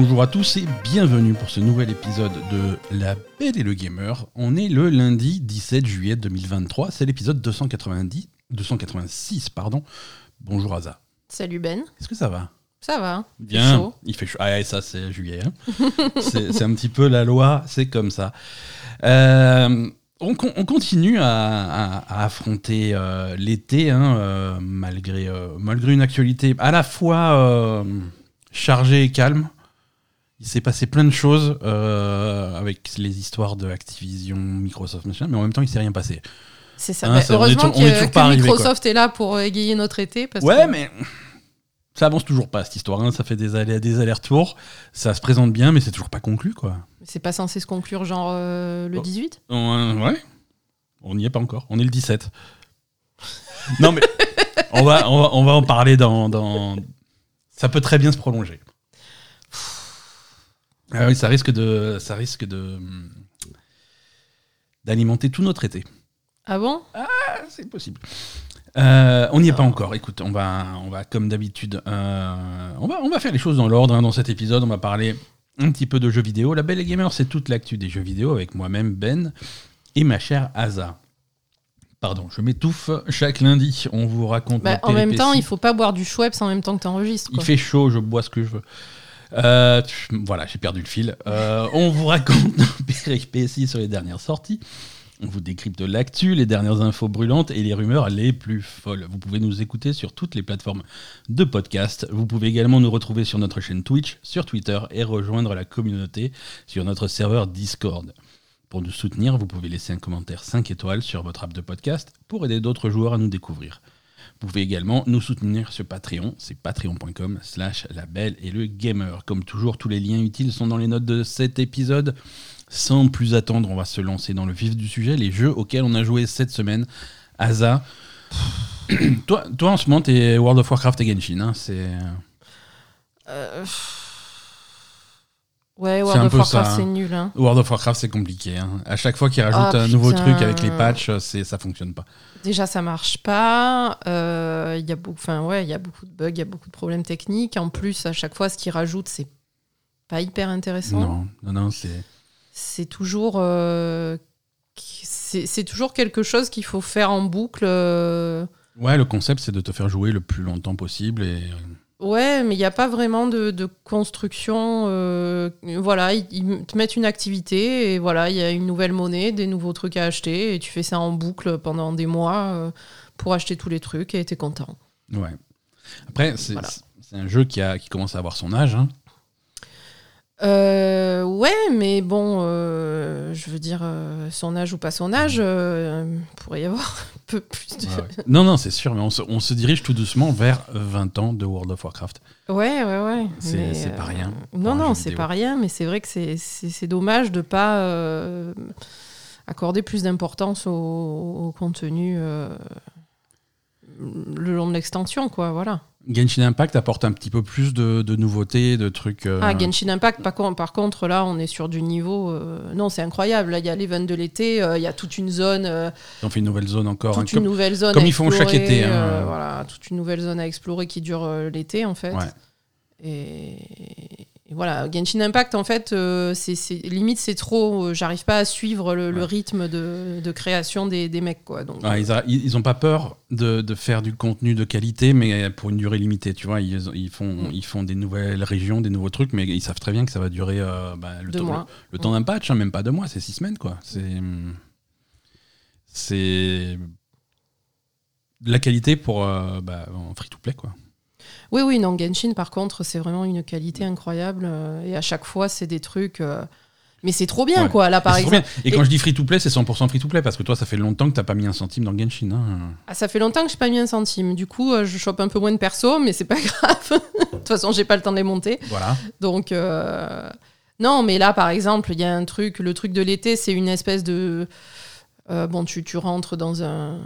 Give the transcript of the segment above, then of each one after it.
Bonjour à tous et bienvenue pour ce nouvel épisode de La Belle et le Gamer. On est le lundi 17 juillet 2023, c'est l'épisode 290, 286. Pardon. Bonjour Aza. Salut Ben. Est-ce que ça va? Ça va. Bien. Il fait chaud. Il fait chaud. Ah, ça c'est juillet. hein. c'est c'est un petit peu la loi, c'est comme ça. Euh, on, con- on continue à, à- à affronter euh, l'été, hein, euh, malgré, euh, malgré une actualité à la fois euh, chargée et calme. Il s'est passé plein de choses euh, avec les histoires de Activision, Microsoft, machin, mais en même temps, il s'est rien passé. C'est ça. Hein, Bah, ça, on est heureusement on est que, que arrivé, Microsoft est là pour égayer notre été. Parce Ouais, que- mais ça avance toujours pas cette histoire. hein. Ça fait des, allers- des allers-retours. Ça se présente bien, mais c'est toujours pas conclu, quoi. C'est pas censé se conclure genre euh, le Oh. 18 On- ouais. On n'y est pas encore. On est le 17. non, mais on va, on va, on va en parler dans, dans- Ça peut très bien se prolonger. Ah oui, ça risque de, ça risque de d'alimenter tout notre été. Ah bon? Ah, c'est possible. Euh, on n'y est pas encore. Écoute, on va, on va comme d'habitude, euh, on va, on va faire les choses dans l'ordre. hein. Dans cet épisode, on va parler un petit peu de jeux vidéo. La Belle et Gamer, c'est toute l'actu des jeux vidéo avec moi-même Ben et ma chère Asa. Pardon, je m'étouffe. Chaque lundi, on vous raconte. Bah, En même temps, il faut pas boire du Schweppes en même temps que t'enregistres. Il quoi. fait chaud, je bois ce que je veux. Euh, voilà, j'ai perdu le fil. Euh, on vous raconte nos péripéties sur les dernières sorties. On vous décrypte l'actu, les dernières infos brûlantes et les rumeurs les plus folles. Vous pouvez nous écouter sur toutes les plateformes de podcast. Vous pouvez également nous retrouver sur notre chaîne Twitch, sur Twitter et rejoindre la communauté sur notre serveur Discord. Pour nous soutenir, vous pouvez laisser un commentaire 5 étoiles sur votre app de podcast pour aider d'autres joueurs à nous découvrir. Vous pouvez également nous soutenir sur Patreon, c'est patreon.com slash la belle et le gamer. Comme toujours, tous les liens utiles sont dans les notes de cet épisode. Sans plus attendre, on va se lancer dans le vif du sujet, les jeux auxquels on a joué cette semaine. Asa, toi, toi en ce moment, t'es World of Warcraft et Genshin, hein, c'est... Euh, Ouais, C'est World un of peu Warcraft, ça, hein. c'est nul. Hein. World of Warcraft, c'est compliqué. hein. À chaque fois qu'ils rajoutent Ah, un nouveau truc avec les patchs, c'est, ça fonctionne pas. Déjà, ça marche pas. euh, Il y a beaucoup, enfin ouais, il y a beaucoup de bugs, il y a beaucoup de problèmes techniques. En plus, à chaque fois, ce qu'ils rajoutent, c'est pas hyper intéressant. Non, non, non, c'est... c'est toujours euh, c'est toujours quelque chose qu'il faut faire en boucle euh. Ouais, le concept, c'est de te faire jouer le plus longtemps possible et... ouais mais il n'y a pas vraiment de, de construction euh, voilà ils, ils te mettent une activité et voilà il y a une nouvelle monnaie des nouveaux trucs à acheter et tu fais ça en boucle pendant des mois euh, pour acheter tous les trucs et t'es content Ouais. Après, c'est Voilà. c'est un jeu qui, a, qui commence à avoir son âge. hein. Euh, ouais, mais bon, euh, je veux dire, euh, son âge ou pas son âge, euh, pourrait y avoir un peu plus de. Ouais, ouais. Non, non, c'est sûr, mais on se, on se dirige tout doucement vers 20 ans de World of Warcraft. Ouais, ouais, ouais. C'est- pas rien Non, non, c'est pas rien, mais c'est vrai que c'est- dommage de pas accorder plus d'importance au, au contenu le long de l'extension, quoi, voilà. Genshin Impact apporte un petit peu plus de, de nouveautés, de trucs. euh, Ah, Genshin Impact, par, con- par contre, là, on est sur du niveau. euh, non, c'est incroyable. Là, il y a l'event de l'été, euh, il y a toute une zone. Ils ont fait une nouvelle zone encore. toute hein, une comme- nouvelle zone comme à ils font chaque été, hein. voilà, toute une nouvelle zone à explorer qui dure l'été, en fait. Ouais. Et, et voilà, Genshin Impact, en fait, euh, c'est limite, c'est trop. euh, J'arrive pas à suivre le, rythme de, de création des, des mecs, quoi. Donc, Ouais, ils, a- ils ont pas peur de, de faire du contenu de qualité, mais pour une durée limitée. Tu vois, ils, ils font, Mm. ils font des nouvelles régions, des nouveaux trucs, mais ils savent très bien que ça va durer euh, bah, le, Deux temps, mois. le, le temps d'un patch, hein, même pas deux mois, c'est six semaines, quoi. C'est. C'est. De la qualité pour euh, bah, en free-to-play, quoi. Oui, oui, non, Genshin, par contre, c'est vraiment une qualité incroyable. euh, et à chaque fois, c'est des trucs. euh, mais c'est trop bien, Ouais. quoi. Là, par Et exemple. Et quand je dis free-to-play, c'est 100% free-to-play, parce que toi, ça fait longtemps que t'as pas mis un centime dans Genshin. hein. Ah, ça fait longtemps que je n'ai pas mis un centime. Du coup, euh, je chope un peu moins de perso, mais c'est pas grave. de toute façon, j'ai pas le temps de les monter. Voilà. Donc, euh, non, mais là, par exemple, il y a un truc. Le truc de l'été, c'est une espèce de. euh, bon, tu, tu rentres dans un.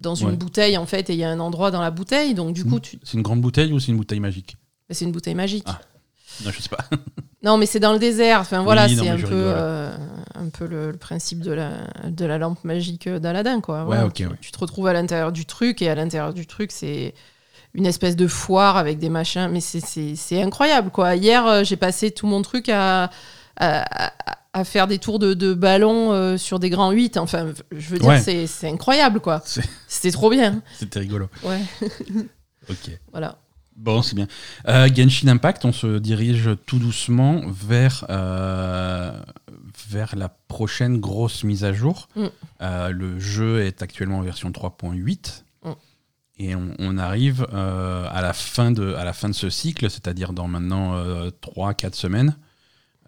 Dans une Ouais. bouteille, en fait, et il y a un endroit dans la bouteille. Donc, du coup, tu... C'est une grande bouteille ou c'est une bouteille magique c'est une bouteille magique. Ah. Non, je sais pas. Non, mais c'est dans le désert. Enfin, voilà, Oui, c'est un euh, un peu le, le principe de la, de la lampe magique d'Aladin, quoi. Ouais, Voilà. ok, tu, ouais. tu te retrouves à l'intérieur du truc, et à l'intérieur du truc, c'est une espèce de foire avec des machins. Mais c'est- incroyable, quoi. Hier, euh, j'ai passé tout mon truc à, à, à- à faire des tours de, de ballon euh, sur des grands 8. Enfin, je veux dire, Ouais. c'est c'est incroyable, quoi. C'est- C'était trop bien. C'était rigolo. Ouais, Ok. voilà. Bon, c'est bien. Euh, Genshin Impact, on se dirige tout doucement vers, euh, vers la prochaine grosse mise à jour. Mm. Le jeu est actuellement en version 3.8. Mm. Et on, on arrive à, la fin de, à la fin de ce cycle, c'est-à-dire dans maintenant 3-4 semaines.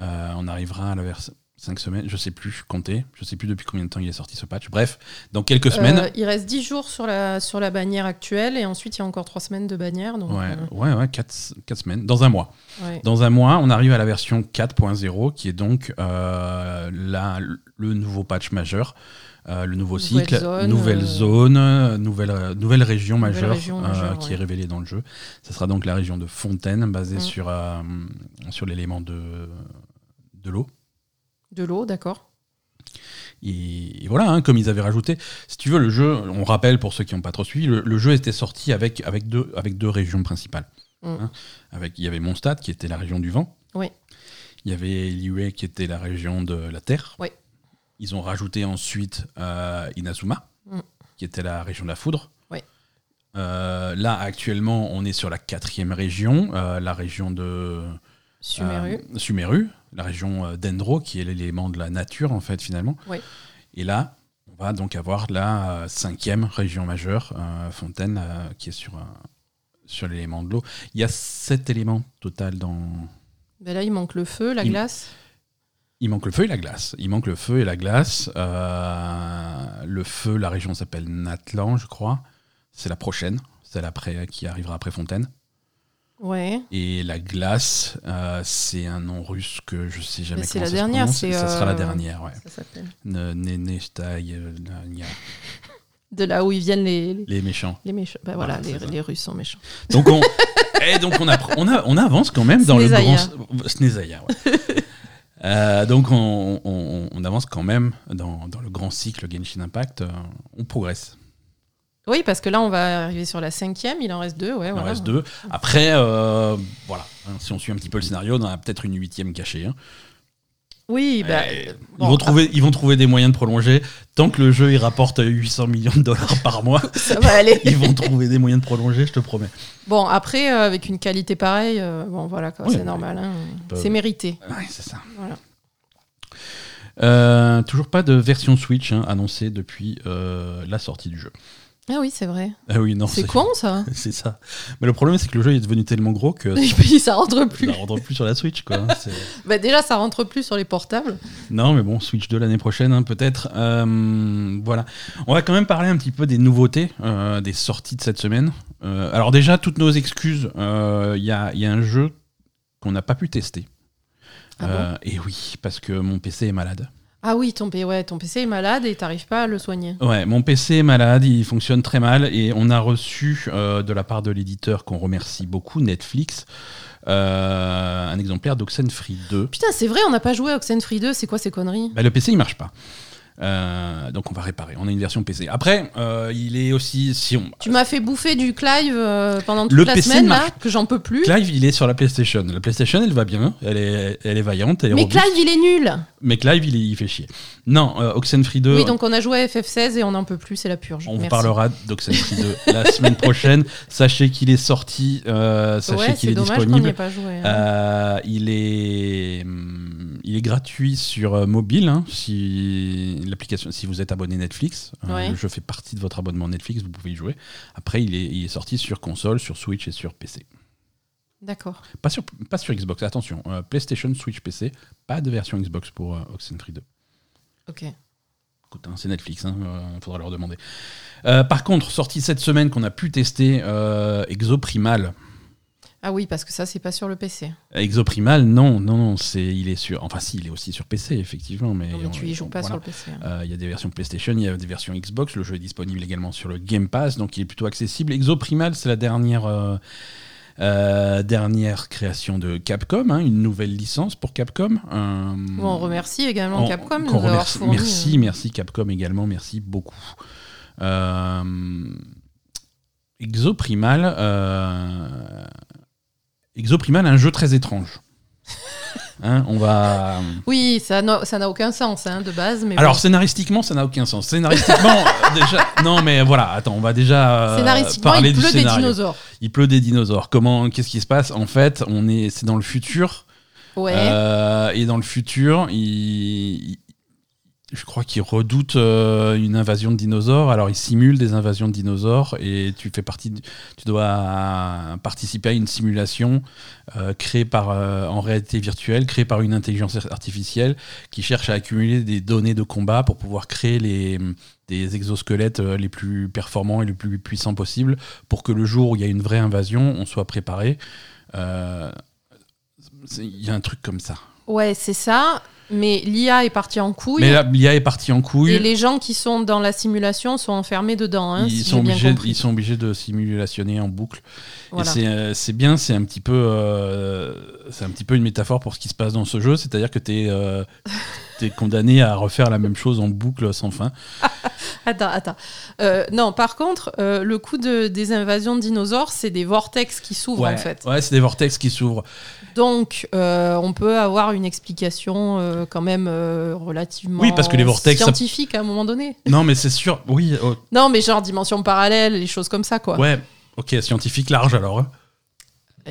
Euh, on arrivera à la version 5 semaines, je sais plus compter, je sais plus depuis combien de temps il est sorti ce patch. Bref, dans quelques semaines. Euh, il reste 10 jours sur la, sur la bannière actuelle et ensuite il y a encore 3 semaines de bannière. Donc, Ouais, euh, ouais, ouais, 4, semaines, dans un mois. ouais. Dans un mois, on arrive à la version 4.0, qui est donc euh, la- le nouveau patch majeur, euh, le nouveau Nouvelle cycle, zone, nouvelle zone, euh, nouvelle, nouvelle région Nouvelle majeure, région euh, qui ouais. est révélée dans le jeu. Ce sera donc la région de Fontaine, basée Mm. sur, sur l'élément de, de l'eau. De l'eau, d'accord. Et, et voilà, hein, comme ils avaient rajouté, si tu veux, le jeu, on rappelle pour ceux qui n'ont pas trop suivi, le, le jeu était sorti avec, avec, deux, avec deux régions principales. Mm. Hein, avec, il y avait Mondstadt, qui était la région du vent. Oui. Il y avait Liyue, qui était la région de la terre. Oui. Ils ont rajouté ensuite euh, Inazuma, Mm. qui était la région de la foudre. Oui. Euh, là, actuellement, on est sur la quatrième région, euh, la région de Sumeru. Sumeru, la région euh, d'Endro, qui est l'élément de la nature, en fait, finalement. Oui. Et là, on va donc avoir la euh, cinquième région majeure, euh, Fontaine, euh, qui est sur, euh, sur l'élément de l'eau. Il y a sept éléments total dans. Ben là, il manque le feu, la Il- glace. Il manque le feu et la glace. Il manque le feu et la glace. Le feu, la région s'appelle Natlan, je crois. C'est la prochaine, celle après, qui arrivera après Fontaine. Ouais. Et la glace, euh, c'est un nom russe que je sais jamais Mais comment la ça se dernière, prononce. c'est, Ça sera la euh, dernière, ouais. Ça s'appelle. Ne- euh, De là où ils viennent les, les, les méchants. les méchants. Ben voilà, Voilà, les, les Russes sont méchants. Donc on, et donc on, appre- on, a- on avance quand même dans le grand Snezaya, ouais. Euh, donc on, on- on avance quand même dans, dans le grand cycle Genshin Impact. euh, on progresse. Oui, parce que là, on va arriver sur la cinquième. Il en reste deux, ouais. Il en reste deux. Après, euh, voilà. hein, si on suit un petit peu le scénario, on en a peut-être une huitième cachée. hein. Oui, bah, bon, ils, vont trouver, ils vont trouver des moyens de prolonger. Tant que le jeu il rapporte 800 millions de dollars par mois, ça va aller. ils vont trouver des moyens de prolonger, je te promets. Bon, après, euh, avec une qualité pareille, euh, bon, voilà, Oui, c'est normal. hein. C'est mérité. Ouais, c'est ça. Voilà. Euh, toujours pas de version Switch hein, annoncée depuis la sortie du jeu. Ah oui, c'est vrai. Ah oui, non, C'est con, ça. C'est ça. Mais le problème, c'est que le jeu est devenu tellement gros que ça rentre plus. ça rentre plus sur la Switch. Quoi. C'est- Bah, déjà, ça rentre plus sur les portables. non, mais bon, Switch 2 l'année prochaine, hein, peut-être. Euh, voilà. On va quand même parler un petit peu des nouveautés, euh, des sorties de cette semaine. Euh, alors, déjà, toutes nos excuses. Il y, a, il y a un jeu qu'on n'a pas pu tester. Ah bon? Et oui, parce que mon PC est malade. Ah oui, ton, P- ouais, ton PC est malade et t'arrives pas à le soigner. Ouais, mon PC est malade, il fonctionne très mal et on a reçu euh, de la part de l'éditeur qu'on remercie beaucoup, Netflix, euh, un exemplaire d'Oxenfree 2. Putain, c'est vrai, on n'a pas joué à Oxenfree 2, c'est quoi ces conneries? Bah, le PC il marche pas. Euh, donc on va réparer. On a une version PC. Après, euh, il est aussi si on. Tu m'as fait bouffer du Clive euh, pendant toute Le la PC semaine, là, que j'en peux plus. Clive, il est sur la PlayStation. La PlayStation, elle va bien. Elle est, elle est vaillante. Elle est Mais robuste. Clive, il est nul Mais Clive, il, est- il fait chier. Non, Oxenfree 2. Oui, donc on a joué à FF16 et on n'en peut plus, c'est la purge. On vous parlera d'Oxenfree 2 la semaine prochaine. Sachez qu'il est sorti. sachez Ouais, qu'il est dommage n'y disponible. ait pas joué. hein. Il est, hum, il est gratuit sur euh, mobile. hein, si l'application, si vous êtes abonné Netflix, Euh, Ouais. le jeu fait partie de votre abonnement Netflix, vous pouvez y jouer. Après, il est, il est sorti sur console, sur Switch et sur PC. D'accord. Pas sur, pas sur Xbox. Attention, euh, PlayStation, Switch, PC. Pas de version Xbox pour euh, Oxenfree 2. Ok. Écoute, hein, c'est Netflix, il faudra leur demander. Euh, par contre, sorti cette semaine qu'on a pu tester, euh, Exoprimal. Ah oui, parce que ça, c'est pas sur le PC. Exoprimal, non, non, non, c'est, il est sur. Enfin, si, il est aussi sur PC, effectivement, mais. Non, mais tu y on- joues pas voilà. sur le PC. hein. Euh, Il y a des versions PlayStation, il y a des versions Xbox. Le jeu est disponible également sur le Game Pass, donc il est plutôt accessible. Exoprimal, c'est la dernière, euh, euh, dernière création de Capcom, hein, une nouvelle licence pour Capcom. Euh, on remercie également on- Capcom nous avoir remercie- fourni. Merci, euh, merci Capcom également, merci beaucoup. Euh, Exoprimal, Exoprimal, un jeu très étrange. Hein, on va. Oui, ça n'a ça n'a aucun sens hein, de base. Mais Alors bon. scénaristiquement, ça n'a aucun sens. Scénaristiquement, euh, déjà. Non, mais voilà. Attends, on va déjà euh, scénaristiquement, parler il du pleut des scénario. dinosaures. Il pleut des dinosaures. Comment Qu'est-ce qui se passe? En fait, on est, c'est dans le futur. Ouais. Euh, et dans le futur, il- je crois qu'il redoute euh, une invasion de dinosaures. Alors, il simule des invasions de dinosaures et tu fais partie, tu dois participer à une simulation euh, créée par, euh, en réalité virtuelle, créée par une intelligence artificielle qui cherche à accumuler des données de combat pour pouvoir créer les des exosquelettes les plus performants et les plus puissants possibles pour que le jour où il y a une vraie invasion, on soit préparé. Il y a un truc comme ça. Ouais, c'est ça. Mais l'IA est partie en couille. Mais l'IA est partie en couille. Et les gens qui sont dans la simulation sont enfermés dedans. hein, ils, si sont obligés, ils sont obligés de simulationner en boucle. Voilà. Et c'est, euh, c'est bien, c'est un, petit peu, euh, un petit peu une métaphore pour ce qui se passe dans ce jeu. C'est-à-dire que tu es, condamné à refaire la même chose en boucle sans fin. Attends, attends. Euh, non, par contre, euh, le coup de, des invasions de dinosaures, c'est des vortex qui s'ouvrent ouais, en fait. ouais, c'est des vortex qui s'ouvrent. Donc, euh, on peut avoir une explication euh, quand même euh, relativement Oui, parce que les vortex, ça- scientifique à un moment donné. Non, mais c'est sûr. Oui, oh, Non, mais genre dimension parallèle, les choses comme ça, quoi. ouais. Ok, scientifique large alors. hein.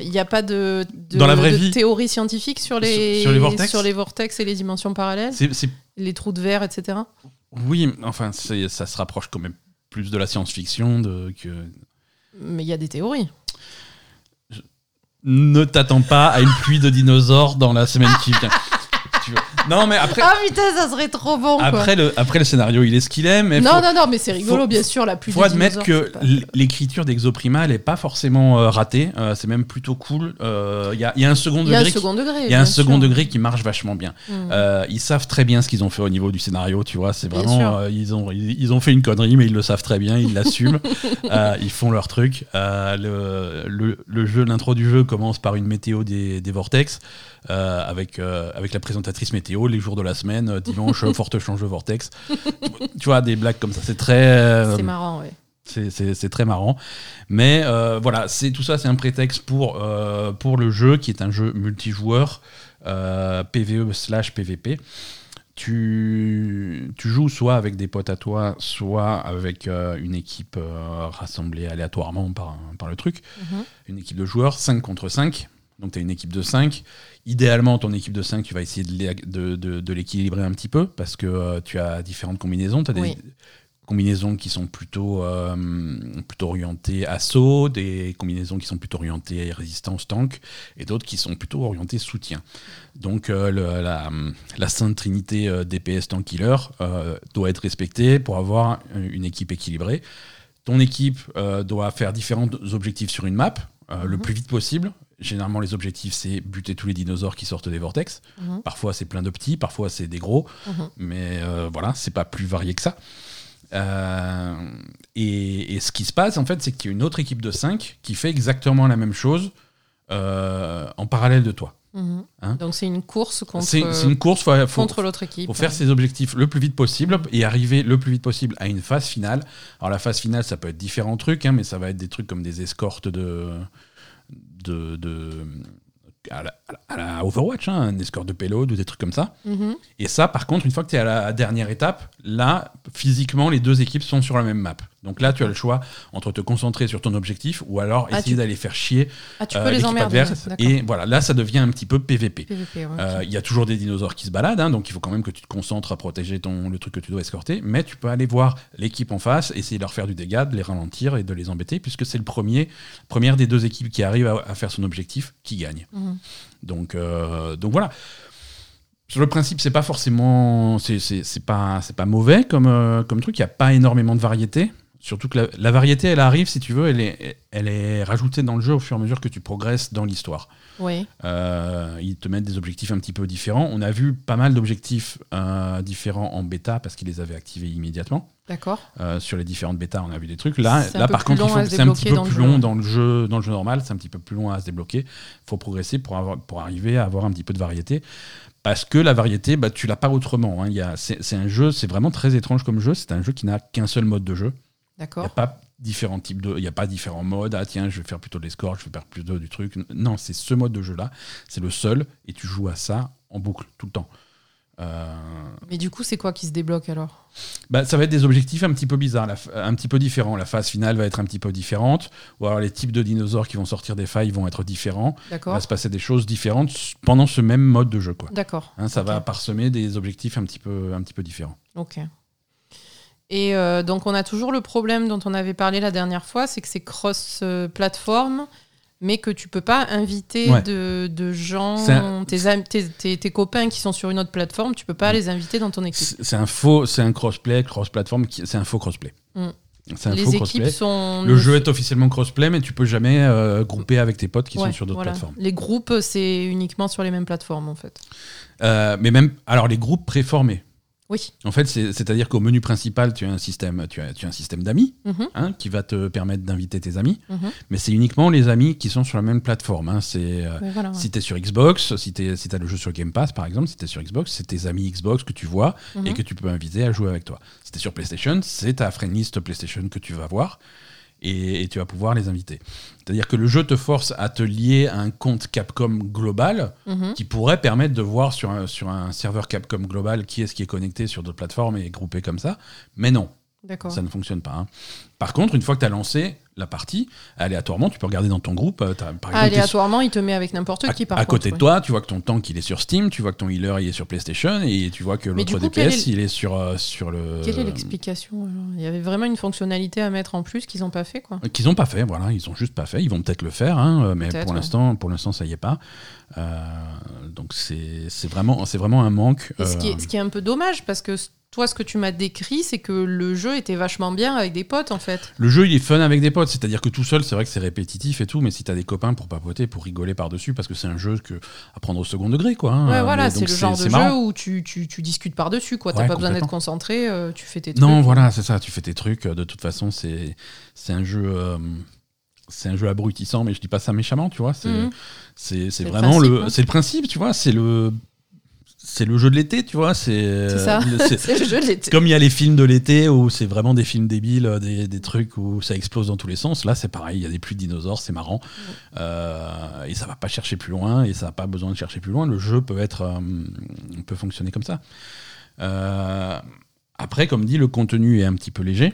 Il n'y a pas de, de- Dans la vraie de vie théorie scientifique sur les, Sur- sur les vortex sur les vortex et les dimensions parallèles, C'est, c'est- les trous de verre, etc. oui, enfin, c'est, ça se rapproche quand même plus de la science-fiction de, que, Mais il y a des théories. Ne t'attends pas à une pluie de dinosaures dans la semaine qui vient. Non, mais après, Ah putain, ça serait trop bon, quoi. après, le, après le scénario, il est ce qu'il est, mais non, faut, non, non, mais c'est rigolo, faut- bien sûr, la pluie faut admettre que pas- l'écriture d'Exoprima, elle est pas forcément euh, ratée. Euh, c'est même plutôt cool. Euh, Il y, a, y a un second Il y a un degré. second degré. il y a un second sûr. degré qui marche vachement bien. Mm. Euh, ils savent très bien ce qu'ils ont fait au niveau du scénario, tu vois. C'est vraiment, ils ont, ils, ils ont fait une connerie, mais ils le savent très bien, ils l'assument, ils font leur truc. Le, le, le jeu, l'intro du jeu commence par une météo des, des vortex, euh, avec euh, avec la présentatrice météo, les jours de la semaine, euh, dimanche, forte change de vortex. tu vois, des blagues comme ça, c'est très, C'est marrant, ouais. c'est- très marrant. Mais voilà, tout ça, c'est un prétexte pour, pour le jeu qui est un jeu multijoueur PVE slash PVP. Tu, tu joues soit avec des potes à toi, soit avec euh, une équipe euh, rassemblée aléatoirement par, par le truc. Mhm. Une équipe de joueurs, 5 contre 5. Donc tu as une équipe de 5. Idéalement, ton équipe de 5, tu vas essayer de l'é- de, de- de l'équilibrer un petit peu parce que euh, tu as différentes combinaisons. Tu as des combinaisons qui sont plutôt, euh, plutôt orientées assaut, des combinaisons qui sont plutôt orientées résistance tank et d'autres qui sont plutôt orientées soutien. Donc euh, le- la, la sainte trinité euh, DPS tank killer doit être respectée pour avoir une équipe équilibrée. Ton équipe doit faire différents objectifs sur une map euh, le Mhm. plus vite possible. Généralement, les objectifs, c'est buter tous les dinosaures qui sortent des vortex. Mhm. Parfois, c'est plein de petits, parfois, c'est des gros. Mhm. Mais euh, voilà, c'est pas plus varié que ça. Euh, et, et ce qui se passe, en fait, c'est qu'il y a une autre équipe de 5 qui fait exactement la même chose euh, en parallèle de toi. Mhm. Hein Donc c'est une course contre, C'est c'est une course, faut, faut- contre l'autre équipe. faut faire ses objectifs le plus vite possible et arriver le plus vite possible à une phase finale. Alors la phase finale, ça peut être différents trucs, hein, mais ça va être des trucs comme des escortes de, de, de- à, la, à la Overwatch, hein, un escorte de payload ou des trucs comme ça. Mhm. Et ça, par contre, une fois que tu es à la dernière étape, là, physiquement, les deux équipes sont sur la même map. Donc là, tu as le choix entre te concentrer sur ton objectif ou alors Ah, essayer tu- d'aller faire chier Ah, tu euh, les adverse. Et voilà, là, ça devient un petit peu PVP. Ouais, Euh. Il y a toujours des dinosaures qui se baladent, hein, donc il faut quand même que tu te concentres à protéger ton, le truc que tu dois escorter. Mais tu peux aller voir l'équipe en face, essayer de leur faire du dégât, de les ralentir et de les embêter, puisque c'est le premier, première des deux équipes qui arrive à, à faire son objectif qui gagne. Mhm. Donc, euh, donc voilà. Sur le principe, c'est pas forcément, c'est pas, c'est pas mauvais comme, euh, comme truc. Il n'y a pas énormément de variété. Surtout que la, la variété, elle arrive, si tu veux, elle est, elle est rajoutée dans le jeu au fur et à mesure que tu progresses dans l'histoire. Oui. Euh, ils te mettent des objectifs un petit peu différents. On a vu pas mal d'objectifs euh, différents en bêta parce qu'ils les avaient activés immédiatement. D'accord. Euh, sur les différentes bêtas, on a vu des trucs. Là, là par contre, c'est un petit peu plus long dans le jeu, dans le jeu normal. C'est un petit peu plus long à se débloquer. Il faut progresser pour, avoir, pour arriver à avoir un petit peu de variété. Parce que la variété, bah, tu l'as pas autrement. hein. C'est un jeu, c'est vraiment très étrange comme jeu. C'est un jeu qui n'a qu'un seul mode de jeu. Il n'y D'accord. a pas différents types de. Il n'y a pas différents modes. Ah tiens, je vais faire plutôt de l'escorte, je vais faire plus de, du truc. Non, c'est ce mode de jeu-là. C'est le seul. Et tu joues à ça en boucle tout le temps. Euh, Mais du coup, c'est quoi qui se débloque alors? Bah, ça va être des objectifs un petit peu bizarres, un petit peu différents. La phase finale va être un petit peu différente. Ou alors les types de dinosaures qui vont sortir des failles vont être différents. Il D'accord. va se passer des choses différentes pendant ce même mode de jeu. Quoi. D'accord. Hein, ça va parsemer des objectifs un petit peu, un petit peu différents. Ok. Et euh, donc, on a toujours le problème dont on avait parlé la dernière fois, c'est que c'est cross-platform, mais que tu peux pas inviter Ouais. de, de gens, un- tes, am- tes, tes- tes copains qui sont sur une autre plateforme, tu peux pas les inviter dans ton équipe. C'est un faux, c'est un crossplay, cross-platform, qui- c'est un faux crossplay. Mm. Un Les faux équipes sont. Le jeu est officiellement crossplay, mais tu peux jamais euh, grouper avec tes potes qui Ouais, sont sur d'autres voilà. plateformes. Les groupes, c'est uniquement sur les mêmes plateformes, en fait. Euh, mais même, alors les groupes préformés. Oui. En fait, c'est- c'est-à-dire qu'au menu principal, tu as un système, tu as, tu as un système d'amis Mhm, hein, qui va te permettre d'inviter tes amis. mhm. Mais c'est uniquement les amis qui sont sur la même plateforme. hein. C'est euh, ouais. si tu es sur Xbox, si tu as le jeu sur Game Pass par exemple, si tu es sur Xbox, c'est tes amis Xbox que tu vois et Mhm. que tu peux inviter à jouer avec toi. Si tu es sur PlayStation, c'est ta friend list PlayStation que tu vas voir et, et tu vas pouvoir les inviter. C'est-à-dire que le jeu te force à te lier à un compte Capcom global Mhm. qui pourrait permettre de voir sur un, sur un serveur Capcom global qui est-ce qui est connecté sur d'autres plateformes et groupé comme ça. Mais non. Ça ne fonctionne pas. hein. Par contre, une fois que tu as lancé la partie, aléatoirement, tu peux regarder dans ton groupe. euh, exemple, Aléatoirement, il te met avec n'importe qui, par à contre. côté de ouais. toi, tu vois que ton tank il est sur Steam, tu vois que ton healer il est sur PlayStation et tu vois que l'autre DPS est il est sur, euh, sur le. Quelle est l'explication Il y avait vraiment une fonctionnalité à mettre en plus qu'ils n'ont pas fait, quoi. Qu'ils n'ont pas fait, voilà, ils ont juste pas fait. Ils vont peut-être le faire, hein, euh, mais pour ouais. l'instant, pour l'instant, ça y est pas. Euh, donc c'est vraiment, vraiment un manque. Et ce, qui euh, est, ce qui est un peu dommage, parce que toi, ce que tu m'as décrit, c'est que le jeu était vachement bien avec des potes, en fait. Le jeu, il est fun avec des potes, c'est-à-dire que tout seul, c'est vrai que c'est répétitif et tout, mais si t'as des copains pour papoter, pour rigoler par-dessus, parce que c'est un jeu que, à prendre au second degré, quoi. hein. ouais, voilà, c'est le genre de jeu où tu, tu, tu discutes par-dessus, quoi. T'as Ouais, pas besoin d'être concentré, euh, tu fais tes trucs. Non, voilà, c'est ça, tu fais tes trucs, de toute façon, c'est un jeu. euh, c'est un jeu abrutissant, mais je dis pas ça méchamment, tu vois. C'est Mhm. c'est- vraiment principe, le, hein. c'est le principe, tu vois. C'est le, c'est le jeu de l'été, tu vois. C'est C'est ça. c'est- le jeu de l'été. Comme il y a les films de l'été où c'est vraiment des films débiles, euh, des, des trucs où ça explose dans tous les sens. Là, c'est pareil, il y a des pluies de dinosaures, c'est marrant. Euh, et ça va pas chercher plus loin, et ça n'a pas besoin de chercher plus loin. Le jeu peut, être, euh, peut fonctionner comme ça. Euh, après, comme dit, le contenu est un petit peu léger.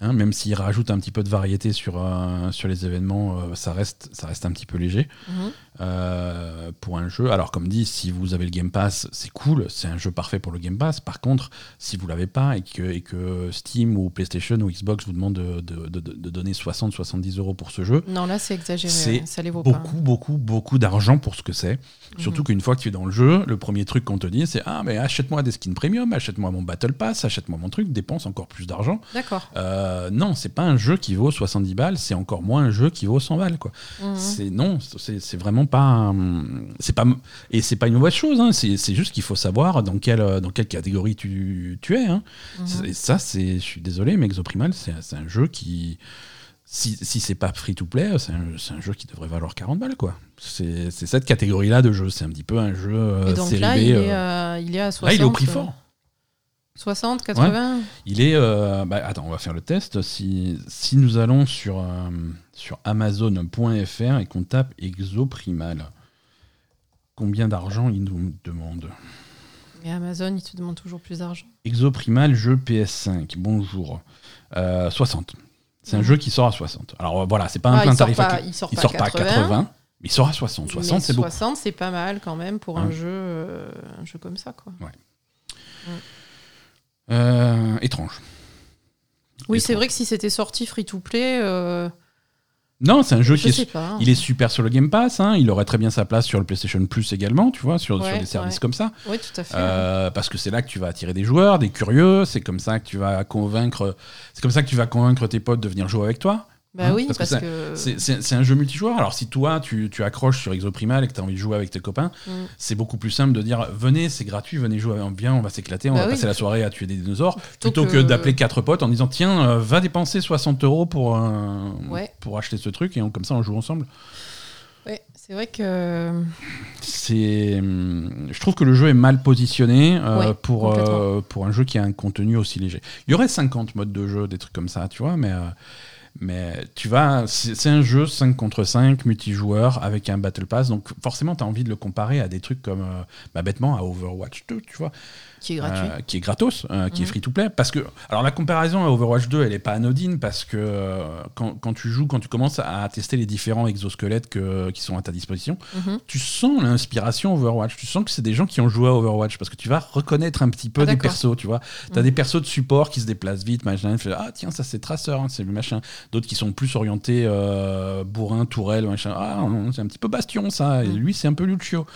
hein, même s'il rajoute un petit peu de variété sur, euh, sur les événements, euh, ça, reste, ça reste un petit peu léger Mhm. Euh, pour un jeu. Alors, comme dit, si vous avez le Game Pass, c'est cool, c'est un jeu parfait pour le Game Pass. Par contre, si vous l'avez pas et que, et que Steam ou PlayStation ou Xbox vous demandent de, de- de- de donner 60-70 euros pour ce jeu, Non, là, c'est exagéré. C'est ouais, Ça les vaut pas. beaucoup, beaucoup, beaucoup d'argent pour ce que c'est. Surtout Mhm. qu'une fois que tu es dans le jeu, le premier truc qu'on te dit, c'est Ah, mais achète-moi des skins premium, achète-moi mon Battle Pass, achète-moi mon truc, dépense encore plus d'argent. D'accord. Euh, non, c'est pas un jeu qui vaut 70 balles, c'est encore moins un jeu qui vaut 100 balles. Quoi. Mhm. C'est non, c'est c'est vraiment pas, hum, c'est pas et c'est pas une mauvaise chose. hein, c'est juste qu'il faut savoir dans quelle dans quelle catégorie tu, tu es. hein. Mhm. Et ça, c'est, je suis désolé, mais Exoprimal, c'est un jeu qui, si, si c'est pas free to play, c'est un, un jeu qui devrait valoir 40 balles quoi. C'est cette catégorie-là de jeu. C'est un petit peu un jeu euh, Et donc série là, B, il, euh, est, euh, il est à 60. là, il est au prix euh, fort. 60, 80 Il est. euh, bah, attends, on va faire le test. Si, si nous allons sur, euh, sur Amazon.fr et qu'on tape Exoprimal, combien d'argent il nous demande Mais Amazon, il te demande toujours plus d'argent. Exoprimal, jeu PS5. Bonjour. Euh, 60. C'est un jeu qui sort à 60. Alors euh, voilà, c'est pas un Ah, plein tarif. pas, à- il sort il pas sort à pas à 80, 80, mais il sort à 60. 60, mais c'est beaucoup. 60, c'est pas mal quand même pour un, jeu, euh, un jeu comme ça. Quoi. Euh, étrange. Oui, c'est vrai que si c'était sorti free-to-play, euh, Non, c'est un jeu je qui est, pas. hein. il est super sur le Game Pass. hein, Il aurait très bien sa place sur le PlayStation Plus également, tu vois, sur, sur des services ouais. comme ça. Oui, tout à fait. Euh, parce que c'est là que tu vas attirer des joueurs, des curieux. C'est comme ça que tu vas convaincre. C'est comme ça que tu vas convaincre tes potes de venir jouer avec toi. Bah hein, oui, parce que parce, ça- que. C'est- un jeu multijoueur. Alors si toi tu, tu accroches sur Exoprimal et que tu as envie de jouer avec tes copains, Mm. c'est beaucoup plus simple de dire venez, c'est gratuit, venez jouer, viens, on va s'éclater, on Bah va oui. passer la soirée à tuer des dinosaures, Plutôt que- que, d'appeler quatre potes en disant tiens, euh, va dépenser 60 euros pour, Ouais. pour acheter ce truc et on- comme ça on joue ensemble. Ouais, c'est vrai que. C'est, je trouve que le jeu est mal positionné euh, Ouais, pour, euh, pour un jeu qui a un contenu aussi léger. Il y aurait 50 modes de jeu, des trucs comme ça, tu vois, mais, Mais tu vas, c'est un jeu 5 contre 5, multijoueur, avec un Battle Pass. Donc forcément, tu envie de le comparer à des trucs comme, euh, bah, bêtement, à Overwatch 2, tu vois. Qui est gratuit. Euh, qui est gratos, euh, qui est Mhm. free to play. Parce que, alors la comparaison à Overwatch 2, elle est pas anodine parce que euh, quand, quand tu joues, quand tu commences à tester les différents exosquelettes que- qui sont à ta disposition, Mhm. tu sens l'inspiration Overwatch. Tu sens que c'est des gens qui ont joué à Overwatch parce que tu vas reconnaître un petit peu Ah, des persos, tu vois. T'as Mhm. des persos de support qui se déplacent vite, machin. Tu fais, ah tiens, ça c'est Tracer, hein, c'est le machin. D'autres qui sont plus orientés bourrin, tourelle, machin. Ah non, c'est un petit peu Bastion ça. Et lui, c'est un peu Lucio.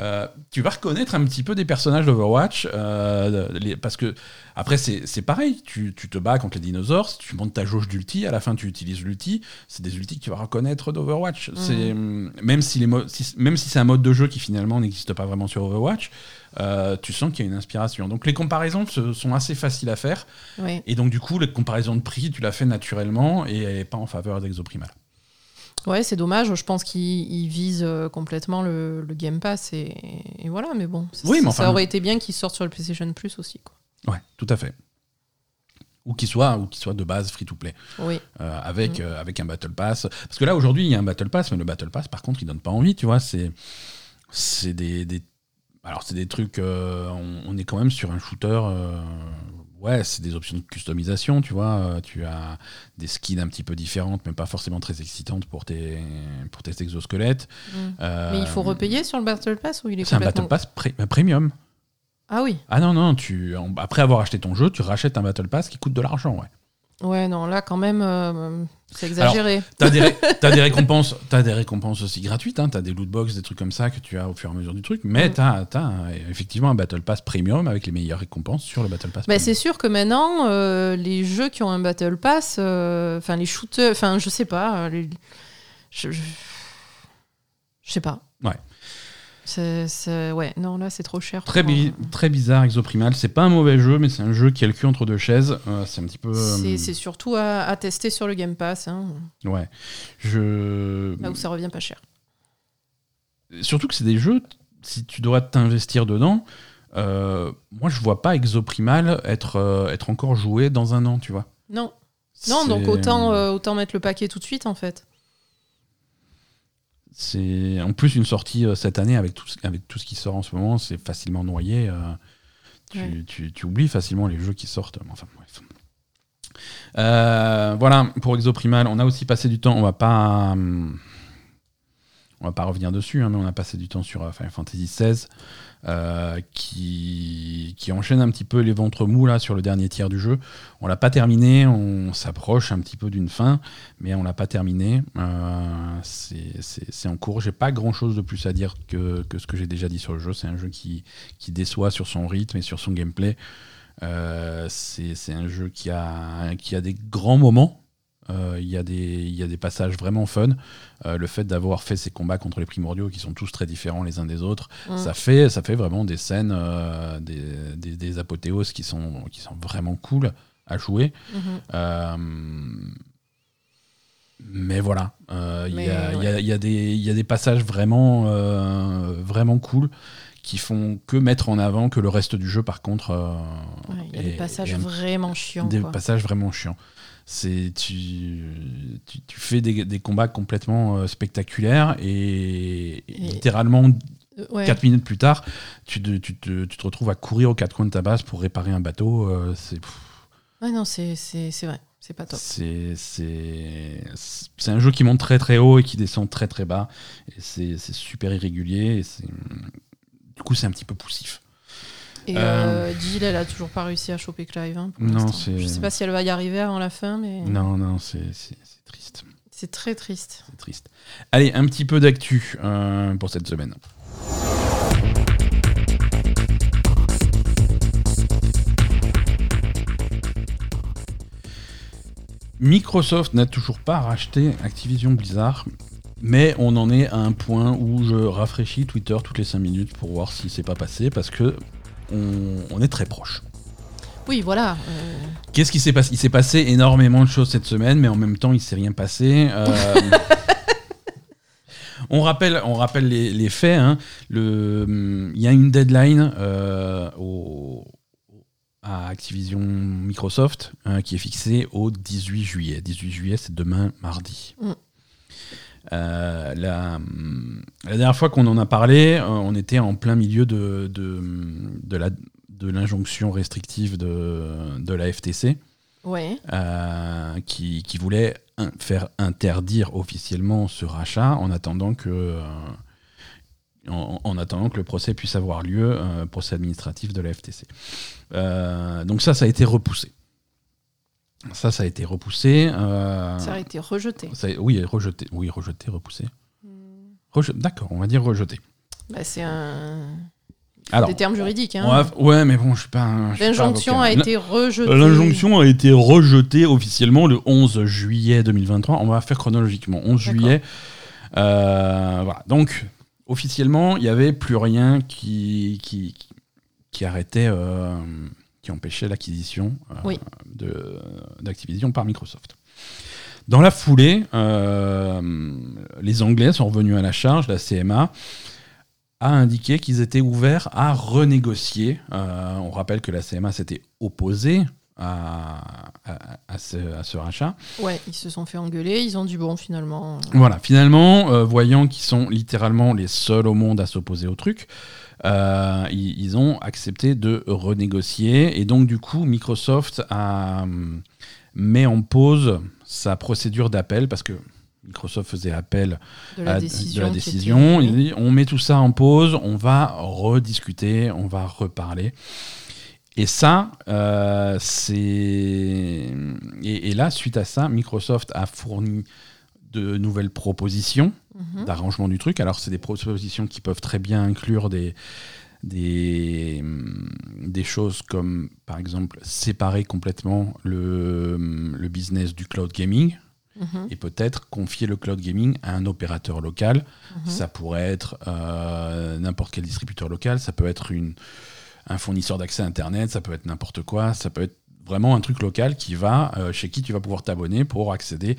Euh, tu vas reconnaître un petit peu des personnages d'Overwatch euh, les- parce que après c'est pareil. Tu, tu te bats contre les dinosaures tu montes ta jauge d'ulti à la fin tu utilises l'ulti. C'est des ultis que tu vas reconnaître d'Overwatch. C'est hum, même si les si- même si c'est un mode de jeu qui finalement n'existe pas vraiment sur Overwatch euh, tu sens qu'il y a une inspiration. Donc les comparaisons sont assez faciles à faire. Et donc du coup les comparaisons de prix tu l'as fait naturellement et elle pas en faveur d'Exoprimal Ouais, c'est dommage. Je pense qu'il il vise euh, complètement le, le Game Pass et, et voilà. Mais bon, Oui, mais enfin- ça aurait été bien qu'il sorte sur le PlayStation Plus aussi. Quoi. ouais tout à fait ou qu'il soit ou qu'il soit de base free to play Oui. euh, avec, Mm. euh, avec un Battle Pass. Parce que là, aujourd'hui, il y a un Battle Pass, mais le Battle Pass, par contre, il donne pas envie, tu vois. C'est c'est des, des- Alors, c'est des trucs. euh, on, on est quand même sur un shooter. euh, ouais, c'est des options de customisation, tu vois. euh, tu as des skins un petit peu différentes, mais pas forcément très excitantes pour tes, pour tes exosquelettes. Mm. Euh, Mais il faut repayer sur le Battle Pass ou il est C'est un. Battle Pass pré- euh, premium. Ah oui. Ah non, non, tu, après avoir acheté ton jeu, tu rachètes un Battle Pass qui coûte de l'argent, ouais. Ouais, non, là quand même, euh, c'est exagéré. T'as des, ré- t'as des récompenses, t'as des récompenses aussi gratuites. Hein, t'as des loot box, des trucs comme ça que tu as au fur et à mesure du truc. Mais Mm. t'as, euh, effectivement un battle pass premium avec les meilleures récompenses sur le battle pass. Bah, premium. c'est sûr que maintenant, euh, les jeux qui ont un Battle Pass, euh, enfin les shooters, enfin je sais pas, les- je, je... je sais pas. Ouais. C'est, ouais, non là c'est trop cher. Très, pour bi- moi. très bizarre, Exoprimal. C'est pas un mauvais jeu, mais c'est un jeu qui a le cul entre deux chaises. Euh, c'est un petit peu. euh, C'est, c'est surtout à, à tester sur le Game Pass, hein, Ouais. Je. là où ça revient pas cher. Surtout que c'est des jeux, si tu dois t'investir dedans, euh, moi je vois pas Exoprimal être, euh, être encore joué dans un an, tu vois. Non, non, donc autant, euh, autant mettre le paquet tout de suite en fait. C'est en plus une sortie euh, cette année avec tout, ce- avec tout ce qui sort en ce moment, c'est facilement noyé. euh, tu, Ouais. tu- tu oublies facilement les jeux qui sortent. Enfin bref. Euh, voilà pour Exoprimal. On a aussi passé du temps. On va pas, hum, on va pas revenir dessus, hein, mais on a passé du temps sur euh, Final Fantasy XVI. Euh, qui, enchaîne un petit peu les ventres mous là sur le dernier tiers du jeu. On l'a pas terminé, on s'approche un petit peu d'une fin, mais on l'a pas terminé. Euh, c'est en cours. J'ai pas grand chose de plus à dire que, ce que j'ai déjà dit sur le jeu. C'est un jeu qui, déçoit sur son rythme et sur son gameplay. Euh, c'est un jeu qui a des grands moments. Euh, Il y, a des- il y a des passages vraiment fun. Euh, le fait d'avoir fait ces combats contre les primordiaux qui sont tous très différents les uns des autres, Mm. ça, fait, ça fait vraiment des scènes, euh, des, des, des apothéoses qui sont, qui sont vraiment cool à jouer. Mhm. Euh, mais voilà, il y, a, y ouais. y des- il y a des passages vraiment, euh, vraiment cool qui font que mettre en avant que le reste du jeu, par contre. euh, Ouais, Il y a est- des passages est vraiment chiants. des quoi. passages vraiment chiants. C'est tu, tu, tu fais des, des combats complètement euh, spectaculaires et, et Et- littéralement Euh, ouais. 4 minutes plus tard, tu te, tu, te, tu te retrouves à courir aux quatre coins de ta base pour réparer un bateau. euh, c'est Ouais, non, c'est, vrai, c'est pas top. c'est un jeu qui monte très très haut et qui descend très très bas. C'est super irrégulier. Et du coup c'est un petit peu poussif. Et Euh, euh, Jill, elle a toujours pas réussi à choper Clive. hein, pour Non, Je sais pas si elle va y arriver avant la fin, mais Non non c'est triste. c'est très triste. C'est triste. Allez, un petit peu d'actu euh, pour cette semaine. Microsoft n'a toujours pas racheté Activision Blizzard, mais on en est à un point où je rafraîchis Twitter toutes les 5 minutes pour voir si c'est pas passé, parce que on, on est très proche. Oui, voilà. euh, Qu'est-ce qui s'est passé Il s'est passé énormément de choses cette semaine, mais en même temps, il s'est rien passé. Euh, on rappelle, on rappelle les, les faits. hein. Le, Il y a une deadline euh, au- à Activision Microsoft euh, qui est fixé au 18 juillet. 18 juillet, c'est demain, mardi. Mm. Euh, la, la dernière fois qu'on en a parlé, euh, on était en plein milieu de, de, de la de l'injonction restrictive de, de la FTC Ouais. euh, qui, qui voulait in- faire interdire officiellement ce rachat en attendant que en, en attendant que le procès puisse avoir lieu, procès administratif de la FTC. Donc ça, ça a été repoussé. Ça, ça a été repoussé. euh, Ça a été rejeté. ça a- oui, rejeté. Oui, rejeté, repoussé. Hmm. Reje- D'accord, on va dire rejeté. Bah, c'est un... Alors, des termes juridiques. on Hein. va- ouais, mais bon, je suis pas. L'injonction a été rejetée. L'injonction a été rejetée officiellement le 11 juillet 2023. On va faire chronologiquement. 11 D'accord. juillet. Euh, voilà. Donc, officiellement, il n'y avait plus rien qui, qui, qui arrêtait, euh, qui empêchait l'acquisition euh, Oui. d'Activision par Microsoft. Dans la foulée, euh, les Anglais sont revenus à la charge, la CMA a indiqué qu'ils étaient ouverts à renégocier. Euh, on rappelle que la CMA s'était opposée à, à- à ce, à ce rachat. Ouais, ils se sont fait engueuler. Ils ont dit bon, finalement. Voilà, finalement, euh, voyant qu'ils sont littéralement les seuls au monde à s'opposer au truc, euh, ils, ils ont accepté de renégocier. Et donc, du coup, Microsoft a, hum, met en pause sa procédure d'appel parce que Microsoft faisait appel de la à- décision. de la décision. Il dit, on met tout ça en pause, on va rediscuter, on va reparler. Et ça, euh, c'est. Et, et là, suite à ça, Microsoft a fourni de nouvelles propositions Mhm. d'arrangement du truc. Alors, c'est des propositions qui peuvent très bien inclure des, des, hum, des choses comme, par exemple, séparer complètement le, hum, le business du cloud gaming Mhm. et peut-être confier le cloud gaming à un opérateur local. Mhm. Ça pourrait être euh, n'importe quel distributeur local, ça peut être une, un fournisseur d'accès Internet, ça peut être n'importe quoi, ça peut être vraiment un truc local qui va, euh, chez qui tu vas pouvoir t'abonner pour accéder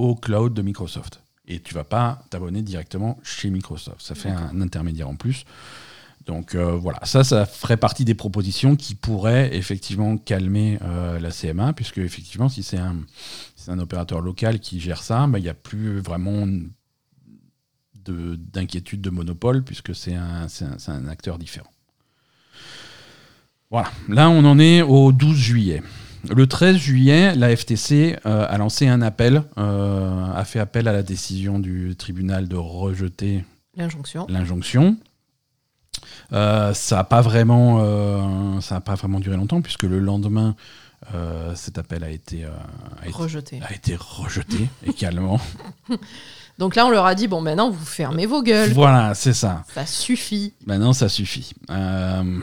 au cloud de Microsoft. Et tu vas pas t'abonner directement chez Microsoft. Ça fait un intermédiaire en plus. Donc euh, voilà, ça, ça ferait partie des propositions qui pourraient effectivement calmer euh, la CMA, puisque effectivement, si c'est un, si c'est un opérateur local qui gère ça, bah, il n'y a plus vraiment de- d'inquiétude de, monopole, puisque c'est un, un acteur différent. Voilà, là on en est au 12 juillet. Le 13 juillet, la FTC euh, a lancé un appel, euh, a fait appel à la décision du tribunal de rejeter L'injonction. l'injonction. Euh, ça n'a pas vraiment, ça a pas vraiment duré longtemps puisque le lendemain, cet appel a été, euh, a été, Rejetée. a été rejeté également. Donc là, on leur a dit bon, maintenant, vous fermez vos gueules. voilà, c'est ça. Ça suffit. Maintenant, ça suffit. Euh,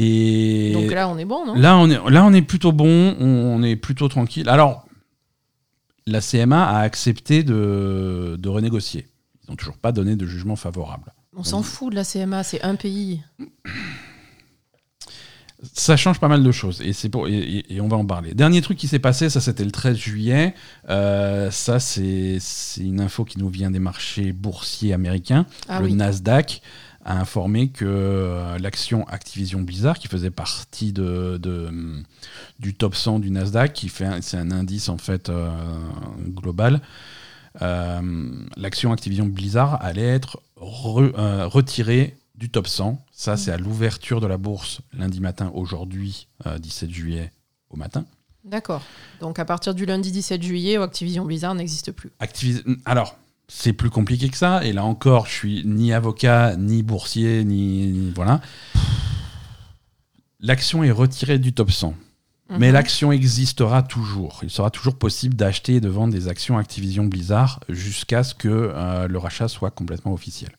Et Donc là, on est bon, non? Là, on est, là, on est plutôt bon, on, on est plutôt tranquille. Alors, la CMA a accepté de, de renégocier. Ils n'ont toujours pas donné de jugement favorable. On s'en fout de la CMA, c'est un pays. Ça change pas mal de choses et, c'est pour, et, on va en parler. Dernier truc qui s'est passé, ça c'était le 13 juillet. Euh, ça, c'est c'est une info qui nous vient des marchés boursiers américains. Ah le oui. Nasdaq a informé que euh, l'action Activision Blizzard, qui faisait partie de, de, hum, du top 100 du Nasdaq, qui fait un- c'est un indice en fait euh, global, euh, l'action Activision Blizzard allait être re- euh, retirée du top 100. Ça, c'est à l'ouverture de la bourse lundi matin, aujourd'hui, euh, 17 juillet au matin. D'accord. Donc à partir du lundi 17 juillet, Activision Blizzard n'existe plus. Activis- Alors, c'est plus compliqué que ça. Et là encore, je suis ni avocat, ni boursier, ni, ni- voilà. L'action est retirée du top 100. Mais Mhm. l'action existera toujours. Il sera toujours possible d'acheter et de vendre des actions Activision Blizzard jusqu'à ce que euh, le rachat soit complètement officiel.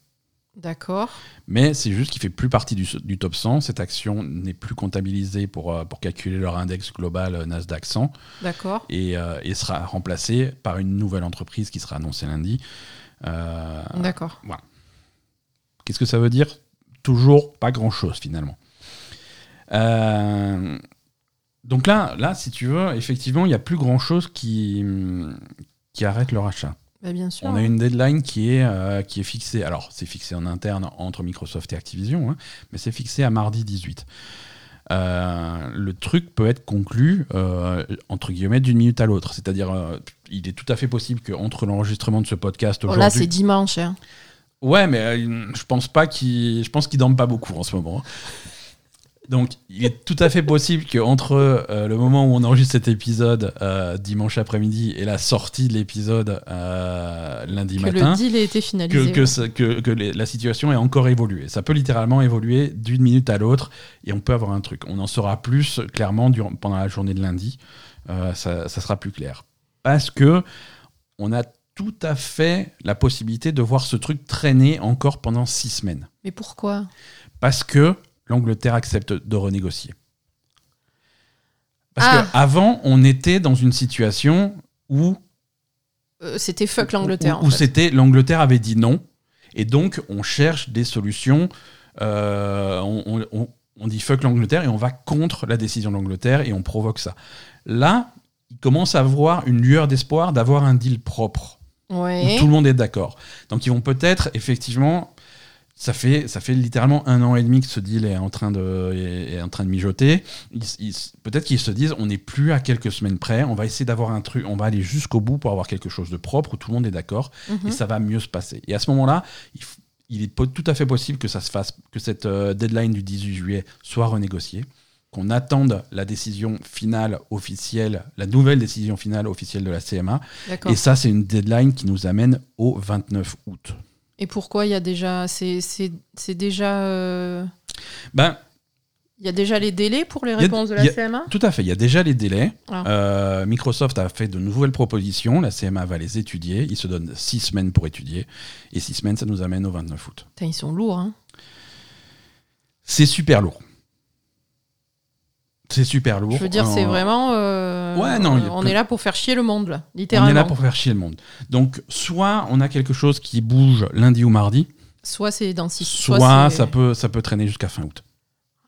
D'accord. Mais c'est juste qu'il fait plus partie du, du top 100. Cette action n'est plus comptabilisée pour, euh, pour calculer leur index global euh, Nasdaq 100 D'accord. et, euh, et sera remplacée par une nouvelle entreprise qui sera annoncée lundi. Euh, D'accord. Qu'est-ce que ça veut dire? Toujours pas grand-chose finalement. Euh, donc là, là, si tu veux, effectivement, il n'y a plus grand-chose qui, qui arrête le rachat. Bah, bien sûr. On a une deadline qui est, euh, qui est fixée. Alors, c'est fixé en interne entre Microsoft et Activision, hein, mais c'est fixé à mardi 18. Euh, le truc peut être conclu euh, entre guillemets d'une minute à l'autre. C'est-à-dire, euh, il est tout à fait possible qu'entre l'enregistrement de ce podcast Oh, aujourd'hui. là, c'est dimanche. hein. Ouais, mais je pense pas qu'il, je pense qu'il dorme pas beaucoup en ce moment. Donc, il est tout à fait possible qu'entre euh, le moment où on enregistre cet épisode euh, dimanche après-midi et la sortie de l'épisode euh, lundi Que matin, le deal ait été que, finalisé. que, ouais. ça- que- que les- la situation ait encore évolué. Ça peut littéralement évoluer d'une minute à l'autre et on peut avoir un truc. On en saura plus clairement durant, pendant la journée de lundi. Euh, ça, ça sera plus clair. Parce que on a tout à fait la possibilité de voir ce truc traîner encore pendant six semaines. Mais pourquoi? Parce que l'Angleterre accepte de renégocier. Parce Ah. qu'avant, on était dans une situation où Euh, C'était fuck l'Angleterre. où, c'était l'Angleterre avait dit non, et donc on cherche des solutions. euh, on, on- on- dit fuck l'Angleterre et on va contre la décision de l'Angleterre et on provoque ça. Là, il commence à avoir une lueur d'espoir d'avoir un deal propre où Ouais. tout le monde est d'accord. Donc ils vont peut-être effectivement. Ça fait, ça fait littéralement un an et demi que ce deal est en train de, est, est en train de mijoter. Peut-être qu'ils se disent on n'est plus à quelques semaines près, on va essayer d'avoir un truc, on va aller jusqu'au bout pour avoir quelque chose de propre où tout le monde est d'accord Mhm. et ça va mieux se passer. Et à ce moment-là, il, est tout à fait possible que ça se fasse, que cette euh, deadline du 18 juillet soit renégociée, qu'on attende la décision finale officielle, la nouvelle décision finale officielle de la CMA. Et ça, c'est une deadline qui nous amène au 29 août. Et pourquoi il y a déjà. C'est déjà. euh, Ben, Il y a déjà les délais pour les a- réponses de la a- CMA tout à fait, il y a déjà les délais. Ah. Euh, Microsoft a fait de nouvelles propositions, la CMA va les étudier. Il se donne six semaines pour étudier. Et six semaines, ça nous amène au 29 août. Putain, ils sont lourds. Hein. C'est super lourd. C'est super lourd. Je veux dire, c'est Euh, vraiment. euh, Ouais, non, on est là pour faire chier le monde, là, On littéralement. est là pour faire chier le monde. Donc, soit on a quelque chose qui bouge lundi ou mardi, Soit c'est dans six. soit ça peut, ça peut traîner jusqu'à fin août.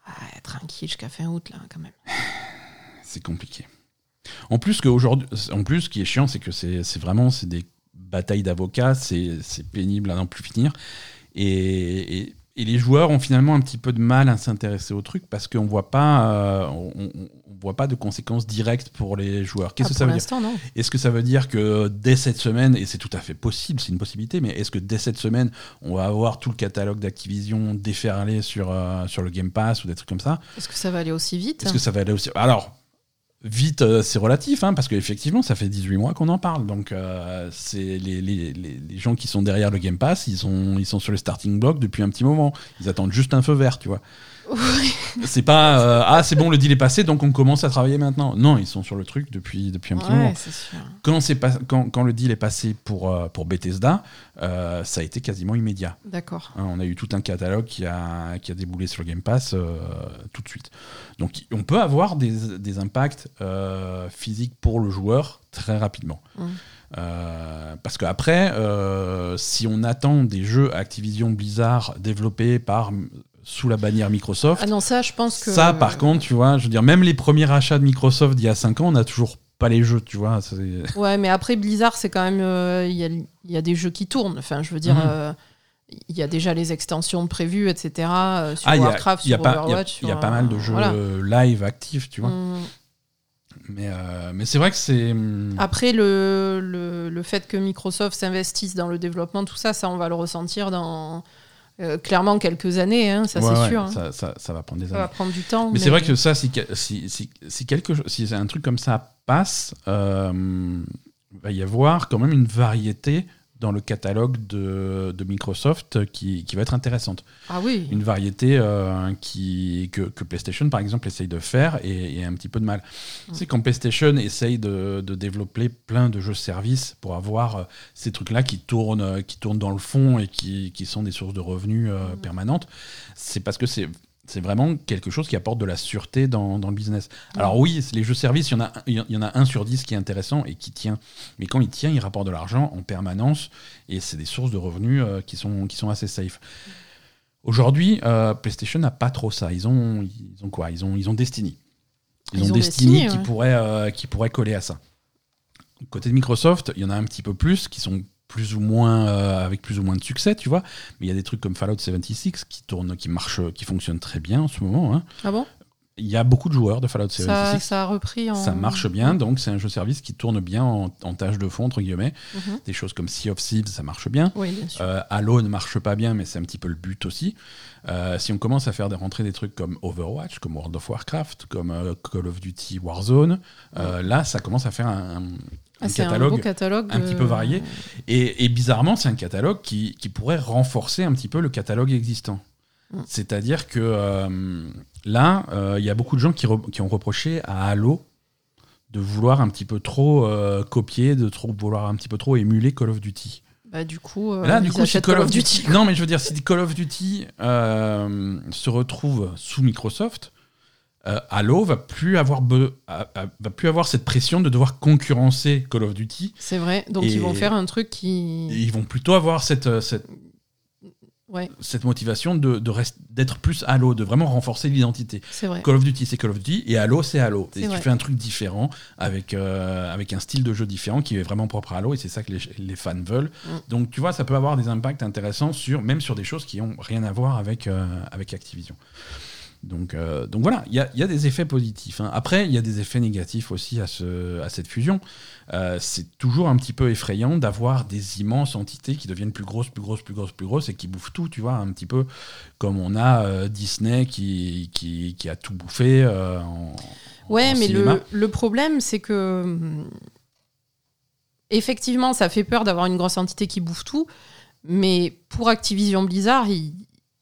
Ouais, tranquille jusqu'à fin août, là, quand même. C'est compliqué. En plus, que aujourd'hui, en plus, ce qui est chiant, c'est que c'est c'est vraiment c'est des batailles d'avocats, c'est c'est pénible à n'en plus finir. Et, et- et les joueurs ont finalement un petit peu de mal à s'intéresser au truc parce qu'on voit pas, euh, on, voit pas de conséquences directes pour les joueurs. Qu'est-ce Ah, que ça veut dire. Est-ce que ça veut dire que dès cette semaine, et c'est tout à fait possible, c'est une possibilité, mais est-ce que dès cette semaine, on va avoir tout le catalogue d'Activision déferlé sur, euh, sur le Game Pass ou des trucs comme ça Est-ce que ça va aller aussi vite Est-ce que ça va aller aussi Alors, vite, euh, c'est relatif, hein, parce qu'effectivement, ça fait 18 mois qu'on en parle. Donc, euh, c'est les, les- les- les gens qui sont derrière le Game Pass, ils sont, ils sont sur le starting block depuis un petit moment. Ils attendent juste un feu vert, tu vois. C'est pas euh, ah c'est bon le deal est passé donc on commence à travailler maintenant. Non ils sont sur le truc depuis depuis un petit Ouais, moment sûr. quand, c'est pas, quand, quand le deal est passé pour, euh, pour Bethesda, euh, ça a été quasiment immédiat. D'accord. Hein, on a eu tout un catalogue qui a, qui a déboulé sur le Game Pass euh, tout de suite. Donc on peut avoir des, des impacts physiques pour le joueur très rapidement. Mm. Euh, parce qu'après, euh, si on attend des jeux Activision Blizzard développés par sous la bannière Microsoft, Ah non, ça, je pense que. ça par contre, tu vois, je veux dire, même les premiers achats de Microsoft d'il y a 5 ans, on n'a toujours pas les jeux, tu vois. Ouais, mais après Blizzard, c'est quand même. euh, Il y, a, il y a des jeux qui tournent. Enfin, je veux dire. Mhm. euh, il y a déjà les extensions prévues, etc. euh, sur Ah, il y a- Warcraft, il y a sur pas- Overwatch. il y a pas mal de jeux voilà. live actifs, tu vois. Mm. Mais, euh, mais c'est vrai que c'est. hum, Après, le, le, le fait que Microsoft s'investisse dans le développement, tout ça, ça, on va le ressentir dans euh, clairement quelques années, hein, ça ouais, c'est ouais, sûr. hein. Ça, ça- ça va prendre des Ça années. va prendre du temps. Mais, c'est vrai que ça, si, si, si, si quelque chose, si un truc comme ça passe, euh, il va y avoir quand même une variété dans le catalogue de, de Microsoft qui, qui va être intéressante. Ah oui. Une variété euh, qui, que, que PlayStation, par exemple, essaye de faire et, et a un petit peu de mal. C'est quand PlayStation essaye de, de développer plein de jeux services pour avoir euh, ces trucs-là qui tournent, euh, qui tournent dans le fond et qui, qui sont des sources de revenus euh, Mm. permanentes, c'est parce que c'est c'est vraiment quelque chose qui apporte de la sûreté dans, dans le business. Alors oui, les jeux services, il y, en a, il y en a un sur dix qui est intéressant et qui tient. Mais quand il tient, il rapporte de l'argent en permanence et c'est des sources de revenus euh, qui, sont, qui sont assez safe. Aujourd'hui, euh, PlayStation n'a pas trop ça. Ils ont, ils ont quoi? Ils ont, ils ont Destiny. Ils, Ils ont, ont Destiny, Destiny, qui, pourrait, euh, qui pourrait coller à ça. Côté de Microsoft, il y en a un petit peu plus qui sont plus ou moins euh, avec plus ou moins de succès, tu vois. Mais il y a des trucs comme Fallout 76 qui tournent, qui marchent, qui fonctionnent très bien en ce moment. hein. Ah bon? Il y a beaucoup de joueurs de Fallout ça, 76. ça a repris en. Ça marche bien, donc c'est un jeu service qui tourne bien en, en tâche de fond, entre guillemets. Mhm. Des choses comme Sea of Thieves, ça marche bien. Oui, bien sûr. Euh, Halo ne marche pas bien, mais c'est un petit peu le but aussi. Euh, si on commence à faire des rentrer des trucs comme Overwatch, comme World of Warcraft, comme euh, Call of Duty Warzone, là, ça commence à faire un Ah, un catalogue catalogue. un petit peu varié. Et, et bizarrement, c'est un catalogue qui, qui pourrait renforcer un petit peu le catalogue existant. Mm. C'est-à-dire que euh, là, euh, il y a beaucoup de gens qui, re- qui ont reproché à Halo de vouloir un petit peu trop euh, copier, de trop vouloir un petit peu trop émuler Call of Duty. Bah, du coup, euh, Là, du coup, si Call of Duty. Non, mais je veux dire, si Call of Duty euh, se retrouve sous Microsoft, euh, Halo va plus avoir be- a- a- va plus avoir cette pression de devoir concurrencer Call of Duty. C'est vrai. Donc, ils vont faire un truc qui. Ils vont plutôt avoir cette, euh, cette, Ouais, cette motivation de, d'être plus Halo, de vraiment renforcer l'identité. c'est vrai. Call of Duty, c'est Call of Duty, et Halo, c'est Halo. Et tu fais un truc différent, avec, euh, avec un style de jeu différent qui est vraiment propre à Halo, et c'est ça que les, les fans veulent. Mm. Donc, tu vois, ça peut avoir des impacts intéressants, sur, même sur des choses qui n'ont rien à voir avec, euh, avec Activision. Donc, euh, donc voilà, il y a, il y a des effets positifs. hein. Après, il y a des effets négatifs aussi à, ce, à cette fusion. Euh, c'est toujours un petit peu effrayant d'avoir des immenses entités qui deviennent plus grosses, plus grosses, plus grosses, plus grosses et qui bouffent tout, tu vois, un petit peu comme on a euh, Disney qui, qui, qui a tout bouffé en, Ouais, en mais cinéma. le, le problème, c'est que. hum, Effectivement, ça fait peur d'avoir une grosse entité qui bouffe tout. Mais pour Activision Blizzard, il-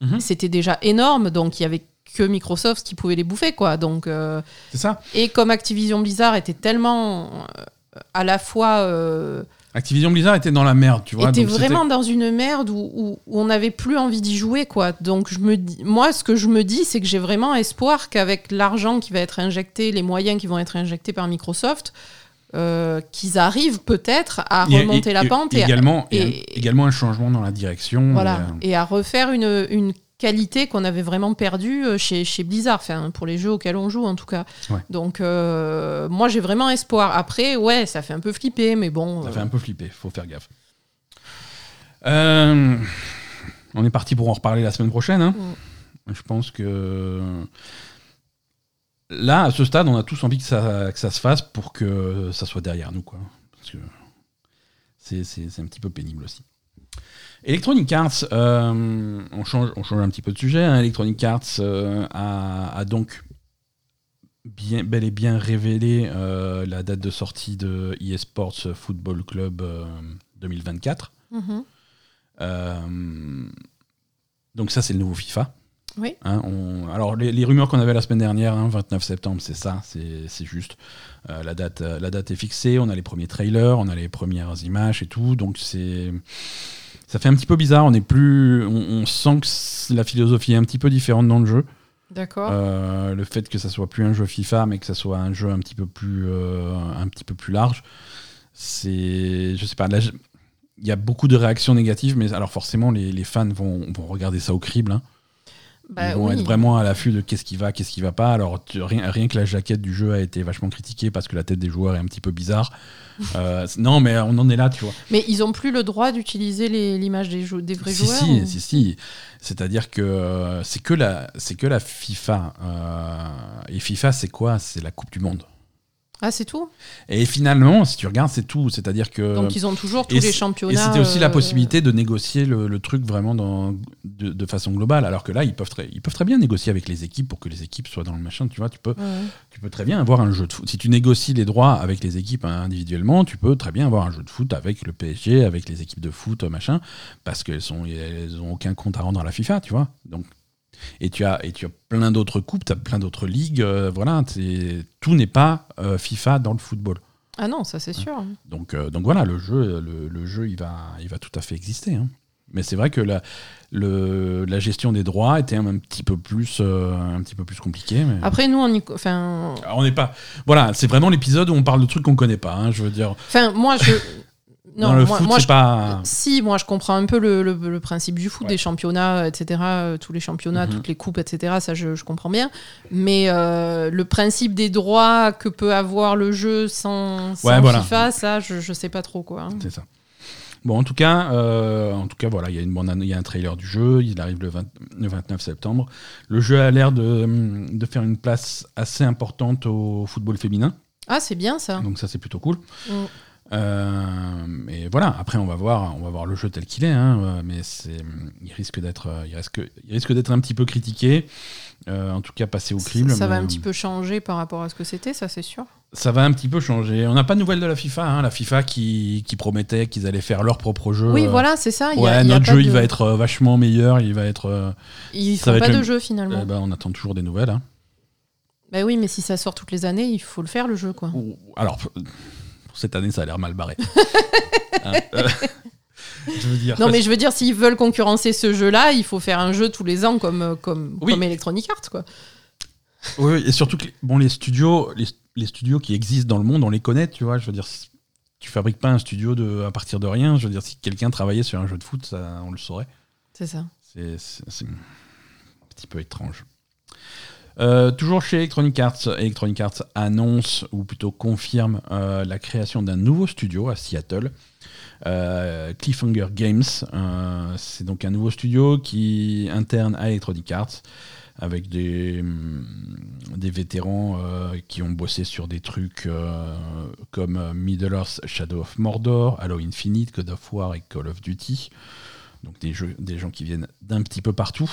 Mhm. c'était déjà énorme. Donc, il y avait que Microsoft qui pouvait les bouffer, quoi. Donc. euh, C'est ça. Et comme Activision Blizzard était tellement euh, à la fois euh, Activision Blizzard était dans la merde, tu vois. était donc c'était- vraiment dans une merde où, où- où on n'avait plus envie d'y jouer quoi. Donc je me dis, moi ce que je me dis c'est que j'ai vraiment espoir qu'avec l'argent qui va être injecté, les moyens qui vont être injectés par Microsoft, euh, qu'ils arrivent peut-être à Il y a- remonter la pente et, à- également, et, et- également un changement dans la direction. voilà, et à refaire une, une qualité qu'on avait vraiment perdue euh, chez, chez Blizzard, enfin, pour les jeux auxquels on joue en tout cas. Ouais. Donc euh, moi j'ai vraiment espoir. Après, ouais, ça fait un peu flipper, mais bon. Ça euh, fait un peu flipper, faut faire gaffe. Euh, on est parti pour en reparler la semaine prochaine. hein. Je pense que là, à ce stade, on a tous envie que ça, que ça se fasse pour que ça soit derrière nous. Quoi. Parce que c'est un petit peu pénible aussi. Electronic Arts, euh, on, change, on change un petit peu de sujet. hein. Electronic Arts euh, a, a donc bien, bel et bien révélé euh, la date de sortie de eSports Football Club euh, 2024. mhm. Euh, donc ça, c'est le nouveau FIFA. Oui. Hein, on- alors les, les rumeurs qu'on avait la semaine dernière, hein, 29 septembre, c'est ça, c'est c'est juste. Euh, la, date, la date est fixée, on a les premiers trailers, on a les premières images et tout, donc c'est ça fait un petit peu bizarre. On est plus, on, on sent que la philosophie est un petit peu différente dans le jeu. D'accord. Euh, le fait que ça soit plus un jeu FIFA, mais que ça soit un jeu un petit peu plus, euh, un petit peu plus large, c'est, je sais pas. Il y a beaucoup de réactions négatives, mais alors forcément, les, les fans vont, vont regarder ça au crible. hein. Bah Ils vont oui. être vraiment à l'affût de qu'est-ce qui va, qu'est-ce qui va pas. Alors tu- rien, rien que la jaquette du jeu a été vachement critiquée parce que la tête des joueurs est un petit peu bizarre. Euh, non, mais on en est là, tu vois. Mais ils ont plus le droit d'utiliser l'image des, vrais si, joueurs si, ou- si, si. C'est-à-dire que euh, c'est que la, que la FIFA. euh, et FIFA, c'est quoi? C'est la Coupe du Monde. Ah, c'est tout? Et finalement, si tu regardes, c'est tout. C'est-à-dire que. Donc ils ont toujours tous les championnats. Et c'était aussi la euh, possibilité de négocier le, le truc vraiment dans, de, de façon globale. Alors que là, ils peuvent, très, ils peuvent très bien négocier avec les équipes pour que les équipes soient dans le machin. Tu vois, tu peux, ouais. tu peux très bien avoir un jeu de foot. Si tu négocies les droits avec les équipes hein, individuellement, tu peux très bien avoir un jeu de foot avec le PSG, avec les équipes de foot, machin, parce qu'elles sont, elles ont aucun compte à rendre à la FIFA, tu vois. Donc, et tu as, et tu as plein d'autres coupes, tu as plein d'autres ligues. euh, voilà, c'est- tout n'est pas euh, FIFA dans le football. Ah non, ça c'est sûr. Donc, euh, donc voilà, le jeu, le, le jeu, il va, il va tout à fait exister. hein. Mais c'est vrai que la, le, la gestion des droits était un, petit peu plus, euh, un petit peu plus compliquée. Mais... Après, nous, on y. Enfin, Alors, on n'est pas. Voilà, c'est vraiment l'épisode où on parle de trucs qu'on connaît pas. hein, je veux dire, enfin moi, je. Non, dans le moi, foot, moi, je- pas. Si, moi je comprends un peu le, le- le principe du foot, Ouais. des championnats, etc. euh, tous les championnats, Mhm. toutes les coupes, etc. Ça, je, je comprends bien. Mais euh, le principe des droits que peut avoir le jeu sans, sans Ouais, voilà. FIFA, ça, je, je sais pas trop quoi. hein. C'est ça. Bon, en tout cas, euh, en tout cas, voilà, il y a une y a un trailer du jeu. Il arrive le, 20 le 29 septembre. Le jeu a l'air de, de faire une place assez importante au football féminin. Ah, c'est bien ça. Donc ça, c'est plutôt cool. Mm. Euh, et voilà. Après, on va voir, on va voir le jeu tel qu'il est, hein, euh, mais c'est, il risque d'être, euh, il risque, il risque d'être un petit peu critiqué. En tout cas, passer au crible. Ça va un petit peu changer par rapport à ce que c'était, ça c'est sûr. Ça va un petit peu changer. On n'a pas de nouvelles de la FIFA. hein, la FIFA qui, qui promettait qu'ils allaient faire leur propre jeu. Oui, voilà, c'est ça. il y a- Ouais, il y a notre jeu, de- il va être vachement meilleur. Il va être. Ils ça font va pas être de jeu finalement. eh ben, on attend toujours des nouvelles. hein. Bah oui, mais si ça sort toutes les années, il faut le faire le jeu, quoi. Alors, cette année, ça a l'air mal barré. Hein, euh, je veux dire. Non, mais je veux dire, s'ils veulent concurrencer ce jeu-là, il faut faire un jeu tous les ans comme, euh, comme, Oui. comme Electronic Arts, quoi. Oui, et surtout que les- bon, les studios, les, les studios qui existent dans le monde, on les connaît, tu vois. Je veux dire, tu fabriques pas un studio de, à partir de rien. Je veux dire, si quelqu'un travaillait sur un jeu de foot, ça, on le saurait. C'est ça. C'est un petit peu étrange. Euh, toujours chez Electronic Arts, Electronic Arts annonce, ou plutôt confirme, euh, la création d'un nouveau studio à Seattle. Euh, Cliffhanger Games, c'est donc un nouveau studio qui interne à Electronic Arts avec des, hum, vétérans qui ont bossé sur des trucs comme Middle-earth Shadow of Mordor, Halo Infinite, God of War et Call of Duty. Donc des gens qui viennent d'un petit peu partout.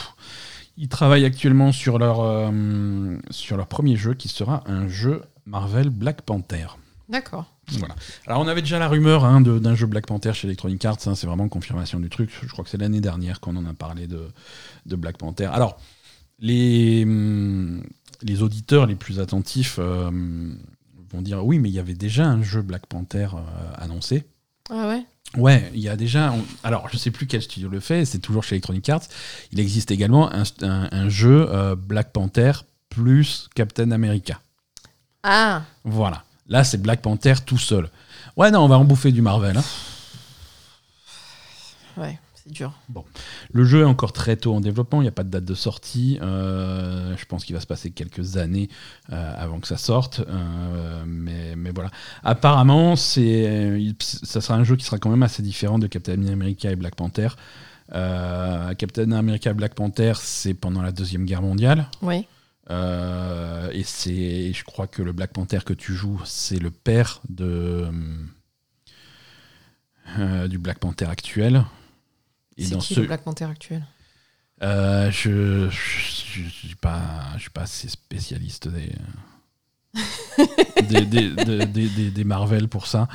Ils travaillent actuellement sur leur, euh, sur leur premier jeu qui sera un jeu Marvel Black Panther. D'accord. Voilà. Alors on avait déjà la rumeur hein, d'un jeu Black Panther chez Electronic Arts, hein, c'est vraiment confirmation du truc. Je crois que c'est l'année dernière qu'on en a parlé de, de Black Panther. Alors, les, hum, les auditeurs les plus attentifs euh, vont dire oui, mais il y avait déjà un jeu Black Panther euh, annoncé. Ah ouais? Ouais, il y a déjà. on- alors, je sais plus quel studio le fait, c'est toujours chez Electronic Arts. Il existe également un, un- un jeu euh, Black Panther plus Captain America. Ah Voilà. Là, c'est Black Panther tout seul. Ouais, non, on va en bouffer du Marvel. hein. Ouais, c'est dur. Le jeu est encore très tôt en développement, il n'y a pas de date de sortie. Euh, je pense qu'il va se passer quelques années euh, avant que ça sorte. Euh, mais, mais voilà. Apparemment, c'est, ça sera un jeu qui sera quand même assez différent de Captain America et Black Panther. Captain America et Black Panther, c'est pendant la Deuxième Guerre mondiale. Oui. Et c'est, je crois que le Black Panther que tu joues, c'est le père de, euh, du Black Panther actuel. Et C'est qui ce, le Black Panther actuel? Euh, je, je, je suis pas, je suis pas assez spécialiste des, des, des, des- des- Marvel pour ça.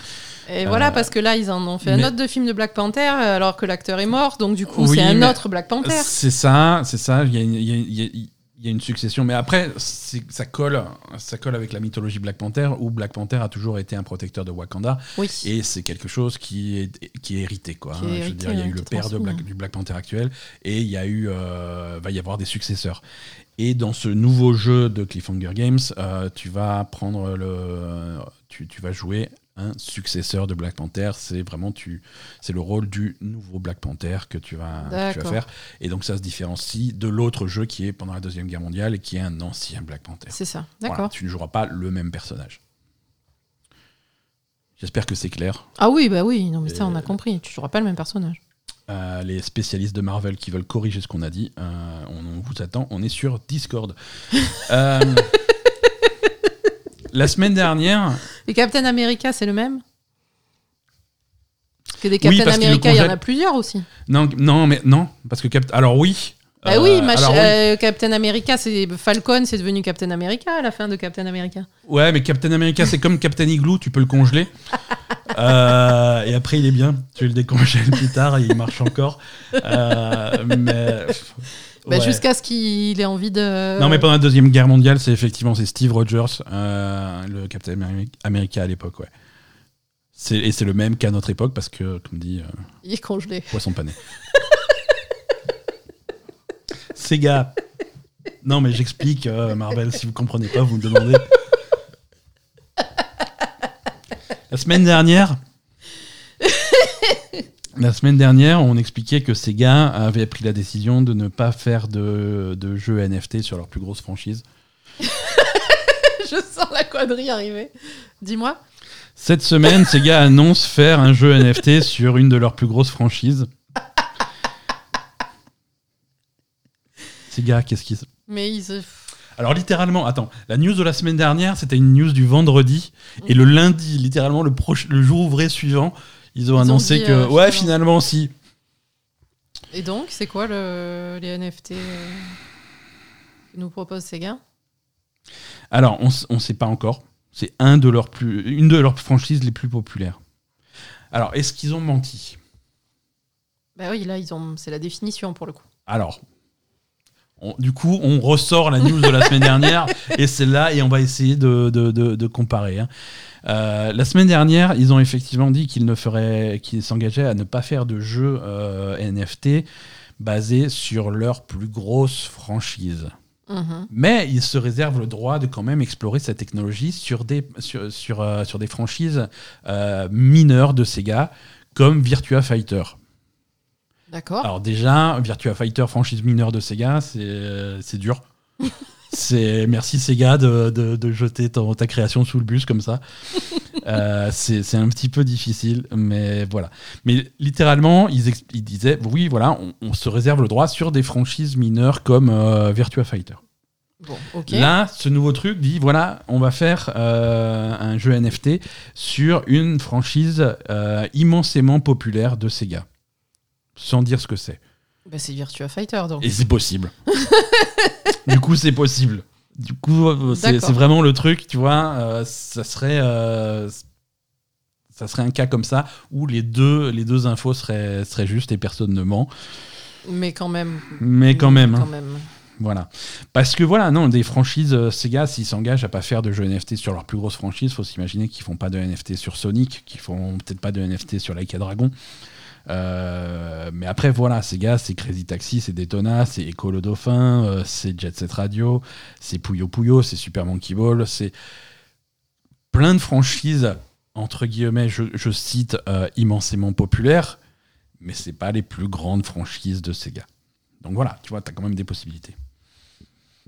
Et voilà, Euh, parce que là, ils en ont fait mais- un autre de film de Black Panther, euh, alors que l'acteur est mort, donc du coup, Oui, c'est un autre Black Panther. C'est ça, c'est ça. Il y y il y a une succession, mais après, ça colle, ça colle avec la mythologie Black Panther, où Black Panther a toujours été un protecteur de Wakanda, Oui. et c'est quelque chose qui est, qui est hérité, quoi. Hein. Je veux dire, il y a eu le père de Black- du Black Panther actuel, et il y a eu, euh, va y avoir des successeurs. Et dans ce nouveau jeu de Cliffhanger Games, euh, tu vas prendre le, tu, tu vas jouer un successeur de Black Panther. C'est vraiment tu, c'est le rôle du nouveau Black Panther que tu vas, que tu vas D'accord. faire. Et donc ça se différencie de l'autre jeu qui est pendant la deuxième guerre mondiale et qui est un ancien Black Panther. C'est ça, Voilà, d'accord. tu ne joueras pas le même personnage. J'espère que c'est clair. Ah oui, bah oui, non, mais ça, on a compris. Tu joueras pas le même personnage. Euh, les spécialistes de Marvel qui veulent corriger ce qu'on a dit, euh, on, on vous attend. On est sur Discord. Euh, la semaine dernière, Et Captain America, c'est le même Parce que des Captain America, il y en a plusieurs aussi. non, non, mais non, parce que Cap- alors oui. Bah euh, oui, oui. euh, Captain America, c'est Falcon, c'est devenu Captain America à la fin de Captain America. Ouais, mais Captain America, c'est comme Captain Igloo, tu peux le congeler. Euh, et après, il est bien. Tu le décongèles plus tard et il marche encore. Euh, mais. Bah, ouais. Jusqu'à ce qu'il ait envie de. Non, mais pendant la Deuxième Guerre mondiale, c'est effectivement c'est Steve Rogers, euh, le Captain Ameri- America à l'époque, ouais. Et c'est le même qu'à notre époque parce que, comme dit, euh, Il est congelé. poisson pané. Sega. Non, mais j'explique, euh, Marvel, si vous comprenez pas, vous me demandez. La semaine dernière. La semaine dernière, on expliquait que Sega avait pris la décision de ne pas faire de, de jeux NFT sur leur plus grosse franchise. Je sens la quadrille arriver. Dis-moi. Cette semaine, Sega annonce faire un jeu NFT sur une de leurs plus grosses franchises. Sega, qu'est-ce qu'ils. Mais ils. Alors littéralement, attends, la news de la semaine dernière, c'était une news du vendredi, et le lundi, littéralement le, proche- le jour ouvré suivant, ils ont Ils ont annoncé dit, que euh, ouais, finalement. si. Et donc, c'est quoi le... les NFT euh, que nous propose Sega Alors, on ne sait pas encore. C'est un de leurs plus, une de leurs franchises les plus populaires. Alors, est-ce qu'ils ont menti? Bah oui, là, ils ont... c'est la définition pour le coup. Alors, on- du coup, on ressort la news de la semaine dernière et c'est là et on va essayer de, de- de- de comparer. hein. Euh, la semaine dernière, ils ont effectivement dit qu'ils ne feraient, qu'ils s'engageaient à ne pas faire de jeux euh, NFT basés sur leur plus grosse franchise. Mhm. Mais ils se réservent le droit de quand même explorer cette technologie sur des, sur, sur, euh, sur des franchises mineures de Sega, comme Virtua Fighter. D'accord. Alors déjà, Virtua Fighter, franchise mineure de Sega, c'est c'est dur. c'est merci Sega de, de- de jeter ton- ta création sous le bus comme ça. Euh, c'est un petit peu difficile, mais voilà. Mais littéralement, ils, ils disaient, oui, voilà, on, on se réserve le droit sur des franchises mineures comme euh, Virtua Fighter. Bon. Là, ce nouveau truc dit voilà, on va faire euh, un jeu NFT sur une franchise immensément populaire de Sega, sans dire ce que c'est. Bah, c'est Virtua Fighter, donc. Et c'est possible. du coup, c'est possible. Du coup, euh, c'est D'accord. c'est vraiment le truc, tu vois. euh, ça serait, euh, ça serait un cas comme ça où les deux, les deux infos seraient, seraient justes et personne ne ment. Mais quand même. Mais quand même, hein. Quand même. Voilà. Parce que voilà, non, des franchises euh, Sega, s'ils s'engagent à pas faire de jeux NFT sur leur plus grosse franchise, faut s'imaginer qu'ils font pas de NFT sur Sonic, qu'ils font peut-être pas de NFT sur Like a Dragon. Euh, mais après, voilà, Sega, c'est Crazy Taxi, c'est Daytona, c'est Echo le Dauphin, euh, c'est Jet Set Radio, c'est Puyo Puyo, c'est Super Monkey Ball, c'est plein de franchises, entre guillemets, je, je cite, euh, immensément populaires, mais c'est pas les plus grandes franchises de Sega. Donc voilà, tu vois, tu as quand même des possibilités.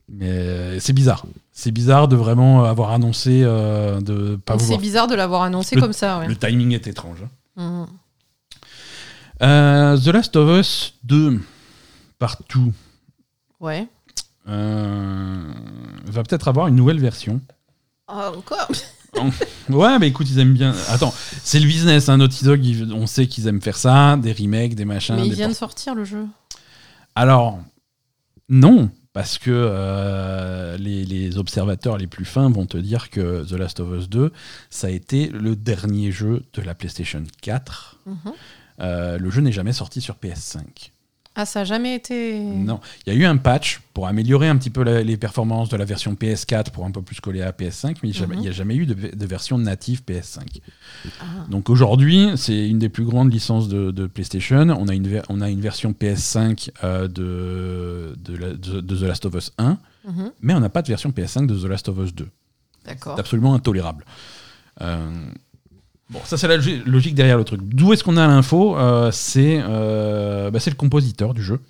Mais c'est bizarre. C'est bizarre de vraiment avoir annoncé de pas C'est bizarre de l'avoir annoncé Le- comme ça, ouais. Le timing est étrange. hein. Euh, The Last of Us 2, partout, Ouais. euh, va peut-être avoir une nouvelle version. Ah, encore? Ouais, mais écoute, ils aiment bien. Attends, c'est le business, hein, Naughty Dog, ils- on sait qu'ils aiment faire ça, des remakes, des machins. Mais il des vient de sortir le jeu. Alors, non, parce que euh, les, les observateurs les plus fins vont te dire que The Last of Us 2, ça a été le dernier jeu de la PlayStation 4. Mhm. Euh, le jeu n'est jamais sorti sur PS5. Ah, ça a jamais été. Non, il y a eu un patch pour améliorer un petit peu la- les performances de la version PS4 pour un peu plus coller à PS5, mais il n'y a jamais- Mhm. jamais eu de, de version native PS5. Ah. Donc aujourd'hui, c'est une des plus grandes licences de, de PlayStation. On a une, on a une version PS5 euh, de, de, la- de- de The Last of Us 1, Mhm. mais on n'a pas de version PS5 de The Last of Us 2. D'accord. C'est absolument intolérable. Euh, bon, ça c'est la logi- logique derrière le truc. D'où est-ce qu'on a l'info Euh, C'est euh, bah, c'est le compositeur du jeu,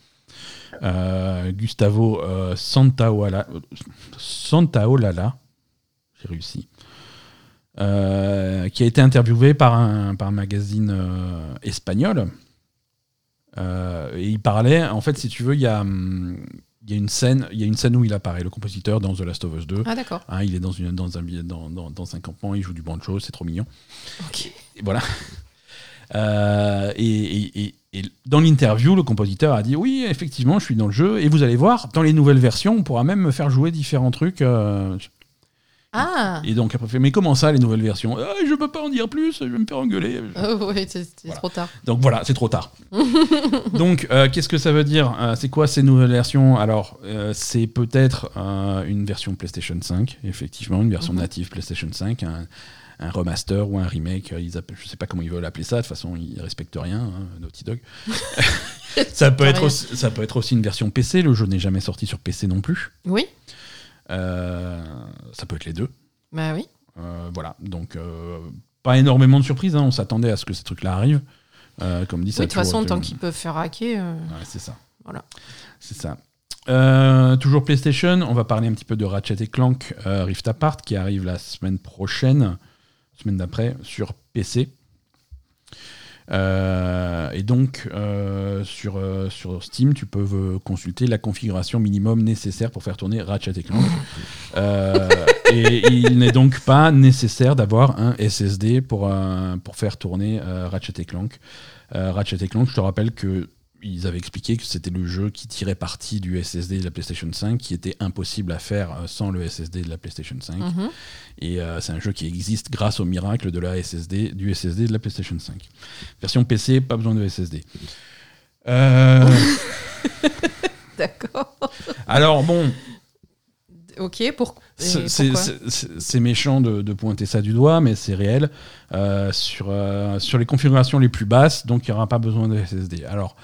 Euh, Gustavo Santaolalla. Santaolalla, j'ai réussi. Qui a été interviewé par un, par un magazine espagnol. Et il parlait, en fait, si tu veux, il y a, hum, il y a une scène, il y a une scène où il apparaît, le compositeur dans The Last of Us 2. Ah, d'accord. Hein, il est dans, une, dans, un, dans, dans, dans un campement, il joue du banjo, c'est trop mignon. Ok. Et voilà. Euh, et, et- et- et dans l'interview, le compositeur a dit Oui, effectivement, je suis dans le jeu, et vous allez voir, dans les nouvelles versions, on pourra même me faire jouer différents trucs. euh. Ah Et donc, après, fait, mais comment ça, les nouvelles versions ah, Je peux pas en dire plus, je vais me faire engueuler. Oh, ouais, c'est Voilà. trop tard. Donc voilà, c'est trop tard. Donc, euh, qu'est-ce que ça veut dire Euh, C'est quoi ces nouvelles versions? Alors, euh, c'est peut-être une version PlayStation 5, effectivement, une version Mhm. native PlayStation 5, un, un remaster ou un remake. Ils appellent, je sais pas comment ils veulent appeler ça. De toute façon, ils respectent rien, hein, Naughty Dog. ça peut être aussi, ça peut être aussi une version PC. Le jeu n'est jamais sorti sur PC non plus. Oui ça peut être les deux. Bah oui. Euh, voilà, donc euh, pas énormément de surprises. hein. On s'attendait à ce que ces trucs-là arrivent. Euh, comme dit, ça Oui, de toute façon, tant qu'ils peuvent faire hacker. euh, Ouais, c'est ça. Voilà. C'est ça. Euh, toujours PlayStation, on va parler un petit peu de Ratchet et Clank euh, Rift Apart qui arrive la semaine prochaine. semaine d'après, sur PC. Euh, et donc, euh, sur, euh, sur Steam, tu peux consulter la configuration minimum nécessaire pour faire tourner Ratchet Clank. Et il n'est donc pas nécessaire d'avoir un SSD pour, pour faire tourner Ratchet Clank. Ratchet Clank, je te rappelle que ils avaient expliqué que c'était le jeu qui tirait parti du SSD de la PlayStation 5, qui était impossible à faire euh, sans le SSD de la PlayStation 5. Mhm. Et euh, c'est un jeu qui existe grâce au miracle de la SSD, du SSD de la PlayStation 5. Version PC, pas besoin de SSD. Euh, D'accord. alors bon, Ok, pour... c'est- méchant de, de pointer ça du doigt, mais c'est réel. Euh, sur, euh, sur les configurations les plus basses, donc il n'y aura pas besoin de SSD. Alors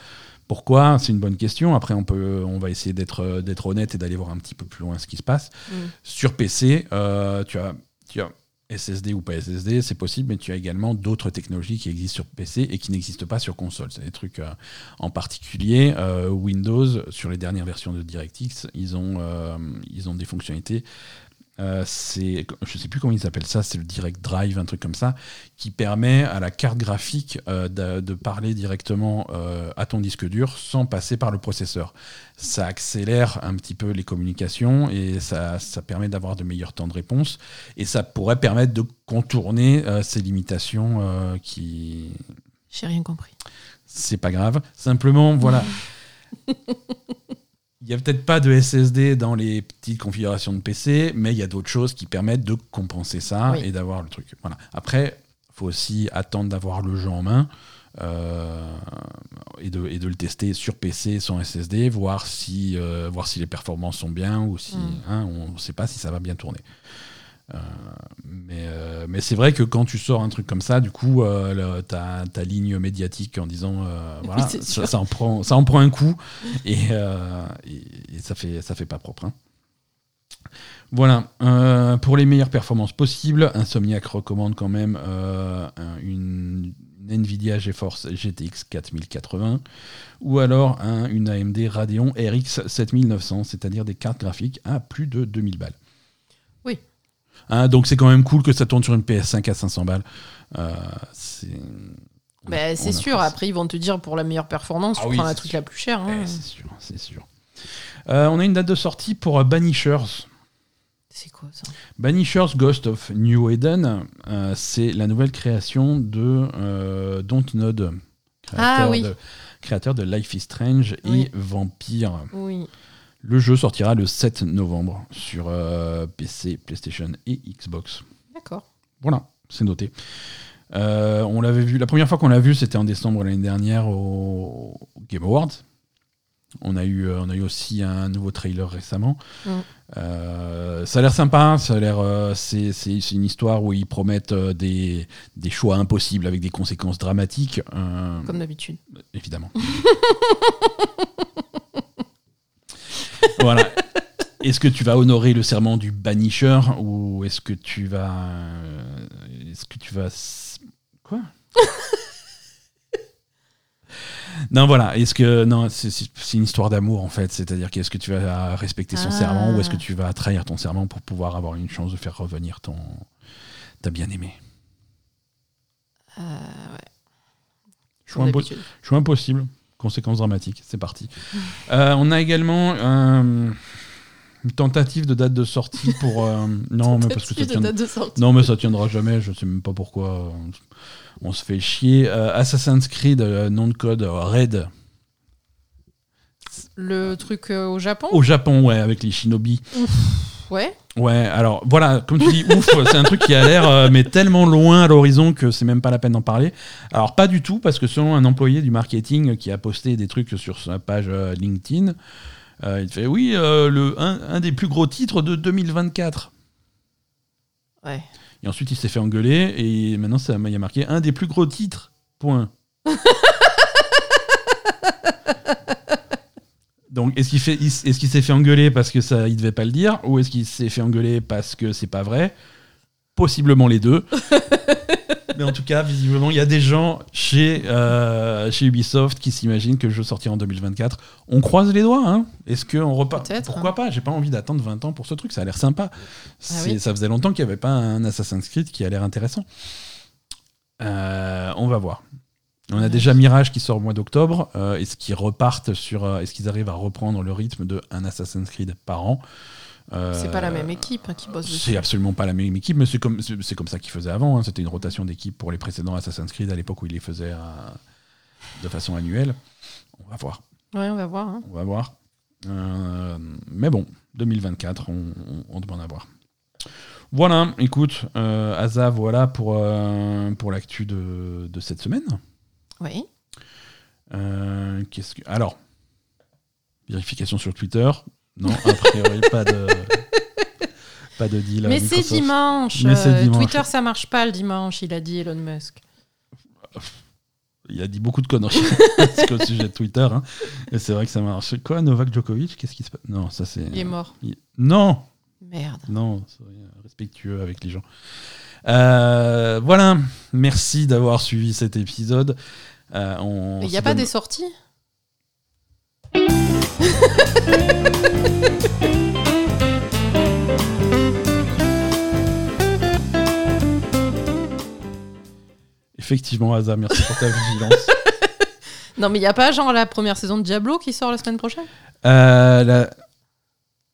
pourquoi? C'est une bonne question. Après, on, peut, on va essayer d'être euh, d'être honnête et d'aller voir un petit peu plus loin ce qui se passe. Mm. Sur PC, euh, tu, as, tu as SSD ou pas SSD, c'est possible, mais tu as également d'autres technologies qui existent sur PC et qui n'existent pas sur console. C'est des trucs euh, en particulier euh, Windows, sur les dernières versions de DirectX, ils ont, euh, ils ont des fonctionnalités. Euh, c'est, je sais plus comment ils appellent ça, c'est le Direct Drive, un truc comme ça, qui permet à la carte graphique euh, de, de parler directement euh, à ton disque dur sans passer par le processeur. Ça accélère un petit peu les communications et ça, ça permet d'avoir de meilleurs temps de réponse. Et ça pourrait permettre de contourner ces limitations qui. J'ai rien compris. C'est pas grave. Simplement, voilà. Il n'y a peut-être pas de SSD dans les petites configurations de PC, mais il y a d'autres choses qui permettent de compenser ça Oui. et d'avoir le truc. Voilà. Après, il faut aussi attendre d'avoir le jeu en main euh, et, de, et de le tester sur PC sans SSD, voir si, euh, voir si les performances sont bien ou si Mm. hein, on ne sait pas si ça va bien tourner. Euh, mais euh, mais c'est vrai que quand tu sors un truc comme ça, du coup, euh, le- ta, ta ligne médiatique en disant voilà, ça, en prend, ça en prend un coup et, et, et ça fait ça fait pas propre. hein. Voilà. Euh, pour les meilleures performances possibles, Insomniac recommande quand même euh, un- une, une Nvidia GeForce GTX 4080 ou alors un- une AMD Radeon RX 7900, c'est-à-dire des cartes graphiques à plus de 2000 balles. Hein, donc c'est quand même cool que ça tourne sur une PS5 à 500 balles. Euh, c'est Bah, on sûr, après ils vont te dire pour la meilleure performance, Ah tu oui, prends la truc sûr. la plus chère. hein. Eh, c'est sûr, c'est sûr. Euh, on a une date de sortie pour euh, Banishers. C'est quoi ça? Banishers Ghost of New Eden, euh, c'est la nouvelle création de Dontnod, créateur, Ah oui. de, créateur de Life is Strange Oui. et Vampire. Oui. Le jeu sortira le 7 novembre sur euh, PC, PlayStation et Xbox. D'accord. Voilà, c'est noté. Euh, on l'avait vu, la première fois qu'on l'a vu, c'était en décembre l'année dernière au Game Awards. On a eu, euh, on a eu aussi un nouveau trailer récemment. Mm. Euh, ça a l'air sympa, ça a l'air, euh, c'est, c'est- c'est une histoire où ils promettent euh, des, des choix impossibles avec des conséquences dramatiques, Comme d'habitude. évidemment. voilà. Est-ce que tu vas honorer le serment du banisher ou est-ce que tu vas, euh, est-ce que tu vas, quoi Non, voilà. Est-ce que non, c'est une histoire d'amour en fait. C'est-à-dire qu'est-ce que tu vas respecter son Ah. serment ou est-ce que tu vas trahir ton serment pour pouvoir avoir une chance de faire revenir ton ta bien-aimé Euh, ouais. Choix, impo- impossible. Conséquences dramatiques. C'est parti. Euh, on a également euh, une tentative de date de sortie pour euh, non mais parce que ça tient. Non, mais ça tiendra jamais, je sais même pas pourquoi. On, on se fait chier. Euh, Assassin's Creed, euh, nom de code euh, Red. Le truc euh, au Japon? Au Japon, ouais, avec les shinobi. Ouais. Ouais, alors voilà, comme tu dis, ouf, c'est un truc qui a l'air, euh, mais tellement loin à l'horizon que c'est même pas la peine d'en parler. Alors, pas du tout, parce que selon un employé du marketing qui a posté des trucs sur sa page euh, LinkedIn, euh, il fait oui, euh, le, un, un des plus gros titres de 2024. Ouais. Et ensuite, il s'est fait engueuler et maintenant, ça, il y a marqué un des plus gros titres. Point. Donc, est-ce qu'il fait, est-ce qu'il s'est fait engueuler parce que ça, il devait pas le dire, ou est-ce qu'il s'est fait engueuler parce que c'est pas vrai? Possiblement les deux. Mais en tout cas, visiblement, il y a des gens chez, euh, chez Ubisoft qui s'imaginent que le jeu sortira en 2024. On croise les doigts, hein Est-ce qu'on repart? Pourquoi pas? J'ai pas envie d'attendre 20 ans pour ce truc, ça a l'air sympa. Oui. Ça faisait longtemps qu'il n'y avait pas un Assassin's Creed qui a l'air intéressant. Euh, on va voir. On a déjà Mirage qui sort au mois d'octobre. Euh, est-ce qu'ils repartent sur. euh, Est-ce qu'ils arrivent à reprendre le rythme de un Assassin's Creed par an Euh, C'est pas la même équipe hein, qui bosse dessus. c'est absolument pas la même équipe, mais c'est comme, c'est c'est comme ça qu'ils faisaient avant. hein. C'était une rotation d'équipe pour les précédents Assassin's Creed à l'époque où ils les faisaient à- de façon annuelle. On va voir. Ouais, on va voir. hein. On va voir. Euh, mais bon, 2024, on, on, on demande à voir. Voilà, écoute, euh, Asa, voilà pour, euh, pour l'actu de, de cette semaine. Oui. Euh, qu'est-ce que... Alors, vérification sur Twitter. Non, a priori, pas de, pas de deal. Mais c'est Microsoft. dimanche. Mais c'est euh, dimanche. Twitter, ça marche pas le dimanche, il a dit Elon Musk. Il a dit beaucoup de conneries au sujet de Twitter. hein. Et c'est vrai que ça marche. Quoi, Novak Djokovic Qu'est-ce qui se passe? Non, ça c'est. Il est mort. Il- Non Merde. Non, soyez respectueux avec les gens. Euh, voilà, merci d'avoir suivi cet épisode. Euh, on Il n'y a pas donne- des sorties? Effectivement, Asa, merci pour ta vigilance. Non, mais il n'y a pas genre la première saison de Diablo qui sort la semaine prochaine? Euh, la,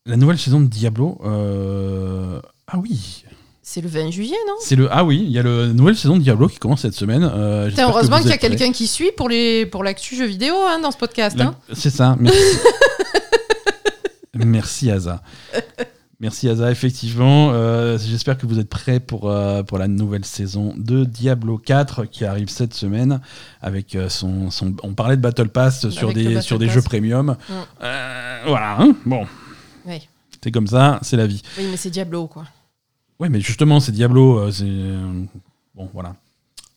la nouvelle saison de Diablo. euh, Ah oui, C'est le 20 juillet, non? C'est le. Ah oui, il y a la nouvelle saison de Diablo qui commence cette semaine. Euh, Putain, Heureusement qu'il y a quelqu'un qui suit pour les pour l'actu jeux vidéo hein, dans ce podcast. La- hein. C'est ça. Merci. merci Asa. Merci Asa, effectivement. euh, J'espère que vous êtes prêts pour, euh, pour la nouvelle saison de Diablo 4 qui arrive cette semaine avec son, son... On parlait de Battle Pass sur Avec des, sur des jeux premium. Mm. Voilà, hein, bon, Oui. c'est comme ça, c'est la vie. oui, mais c'est Diablo, quoi. Ouais, mais justement, c'est Diablo. euh, c'est euh, Bon, voilà.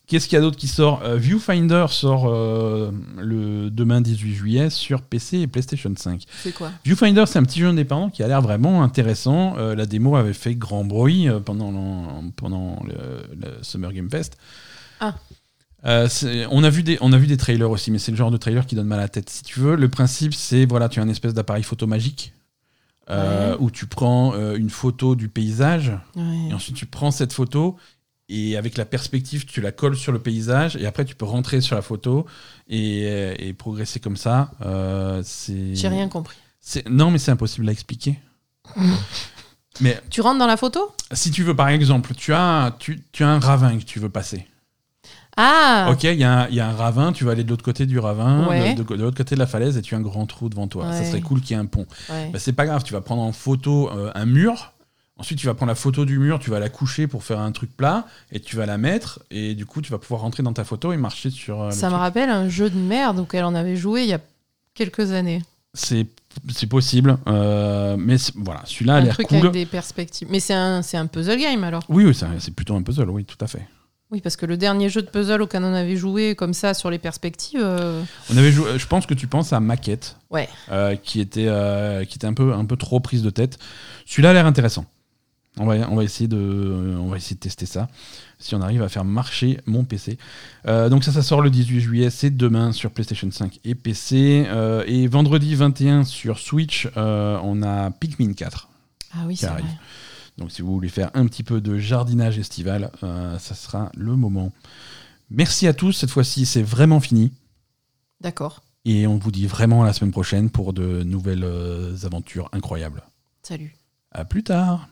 Qu'est-ce qu'il y a d'autre qui sort Euh, Viewfinder sort euh, le demain 18 juillet sur PC et PlayStation 5. C'est quoi? Viewfinder, c'est un petit jeu indépendant qui a l'air vraiment intéressant. Euh, la démo avait fait grand bruit pendant, l'en- pendant le, le Summer Game Fest. Ah. On, a vu des, on a vu des trailers aussi, mais c'est le genre de trailer qui donne mal à la tête. Si tu veux, le principe, c'est voilà, tu as une espèce d'appareil photo magique euh, Ouais. où tu prends euh, une photo du paysage Ouais. et ensuite tu prends cette photo et avec la perspective, tu la colles sur le paysage et après tu peux rentrer sur la photo et, euh, et progresser comme ça. Euh, J'ai rien compris. Non, mais c'est impossible à expliquer. mais Tu rentres dans la photo? Si tu veux, par exemple, tu as, tu, tu as un ravin que tu veux passer. Ah Ok, il y, a un- il y a un ravin, tu vas aller de l'autre côté du ravin, Ouais. de, de- de l'autre côté de la falaise, et tu as un grand trou devant toi. Ça Ouais. serait cool qu'il y ait un pont. Ouais. Bah, c'est pas grave, tu vas prendre en photo euh, un mur. Ensuite, tu vas prendre la photo du mur, tu vas la coucher pour faire un truc plat, et tu vas la mettre, et du coup, tu vas pouvoir rentrer dans ta photo et marcher sur. euh, le Ça me truc. rappelle un jeu de merde auquel on avait joué il y a quelques années. C'est c'est possible, euh, mais c'est- voilà, celui-là a un l'air truc cool. avec des perspectives. Mais c'est un, c'est un puzzle game alors Oui, oui, c'est c'est plutôt un puzzle, oui, tout à fait. Oui, parce que le dernier jeu de puzzle auquel on avait joué comme ça sur les perspectives. euh, On avait joué, je pense que tu penses à Maquette, Ouais. euh, qui était, euh, qui était un, peu, un peu trop prise de tête. Celui-là a l'air intéressant. On va, on, va essayer de, on va essayer de tester ça, si on arrive à faire marcher mon PC. Donc ça, ça sort le 18 juillet, c'est demain sur PlayStation 5 et PC. Et vendredi 21 sur Switch, on a Pikmin 4. Ah oui, c'est vrai. Donc si vous voulez faire un petit peu de jardinage estival, euh, ça sera le moment. Merci à tous, cette fois-ci c'est vraiment fini. D'accord. Et on vous dit vraiment à la semaine prochaine pour de nouvelles euh, aventures incroyables. Salut. À plus tard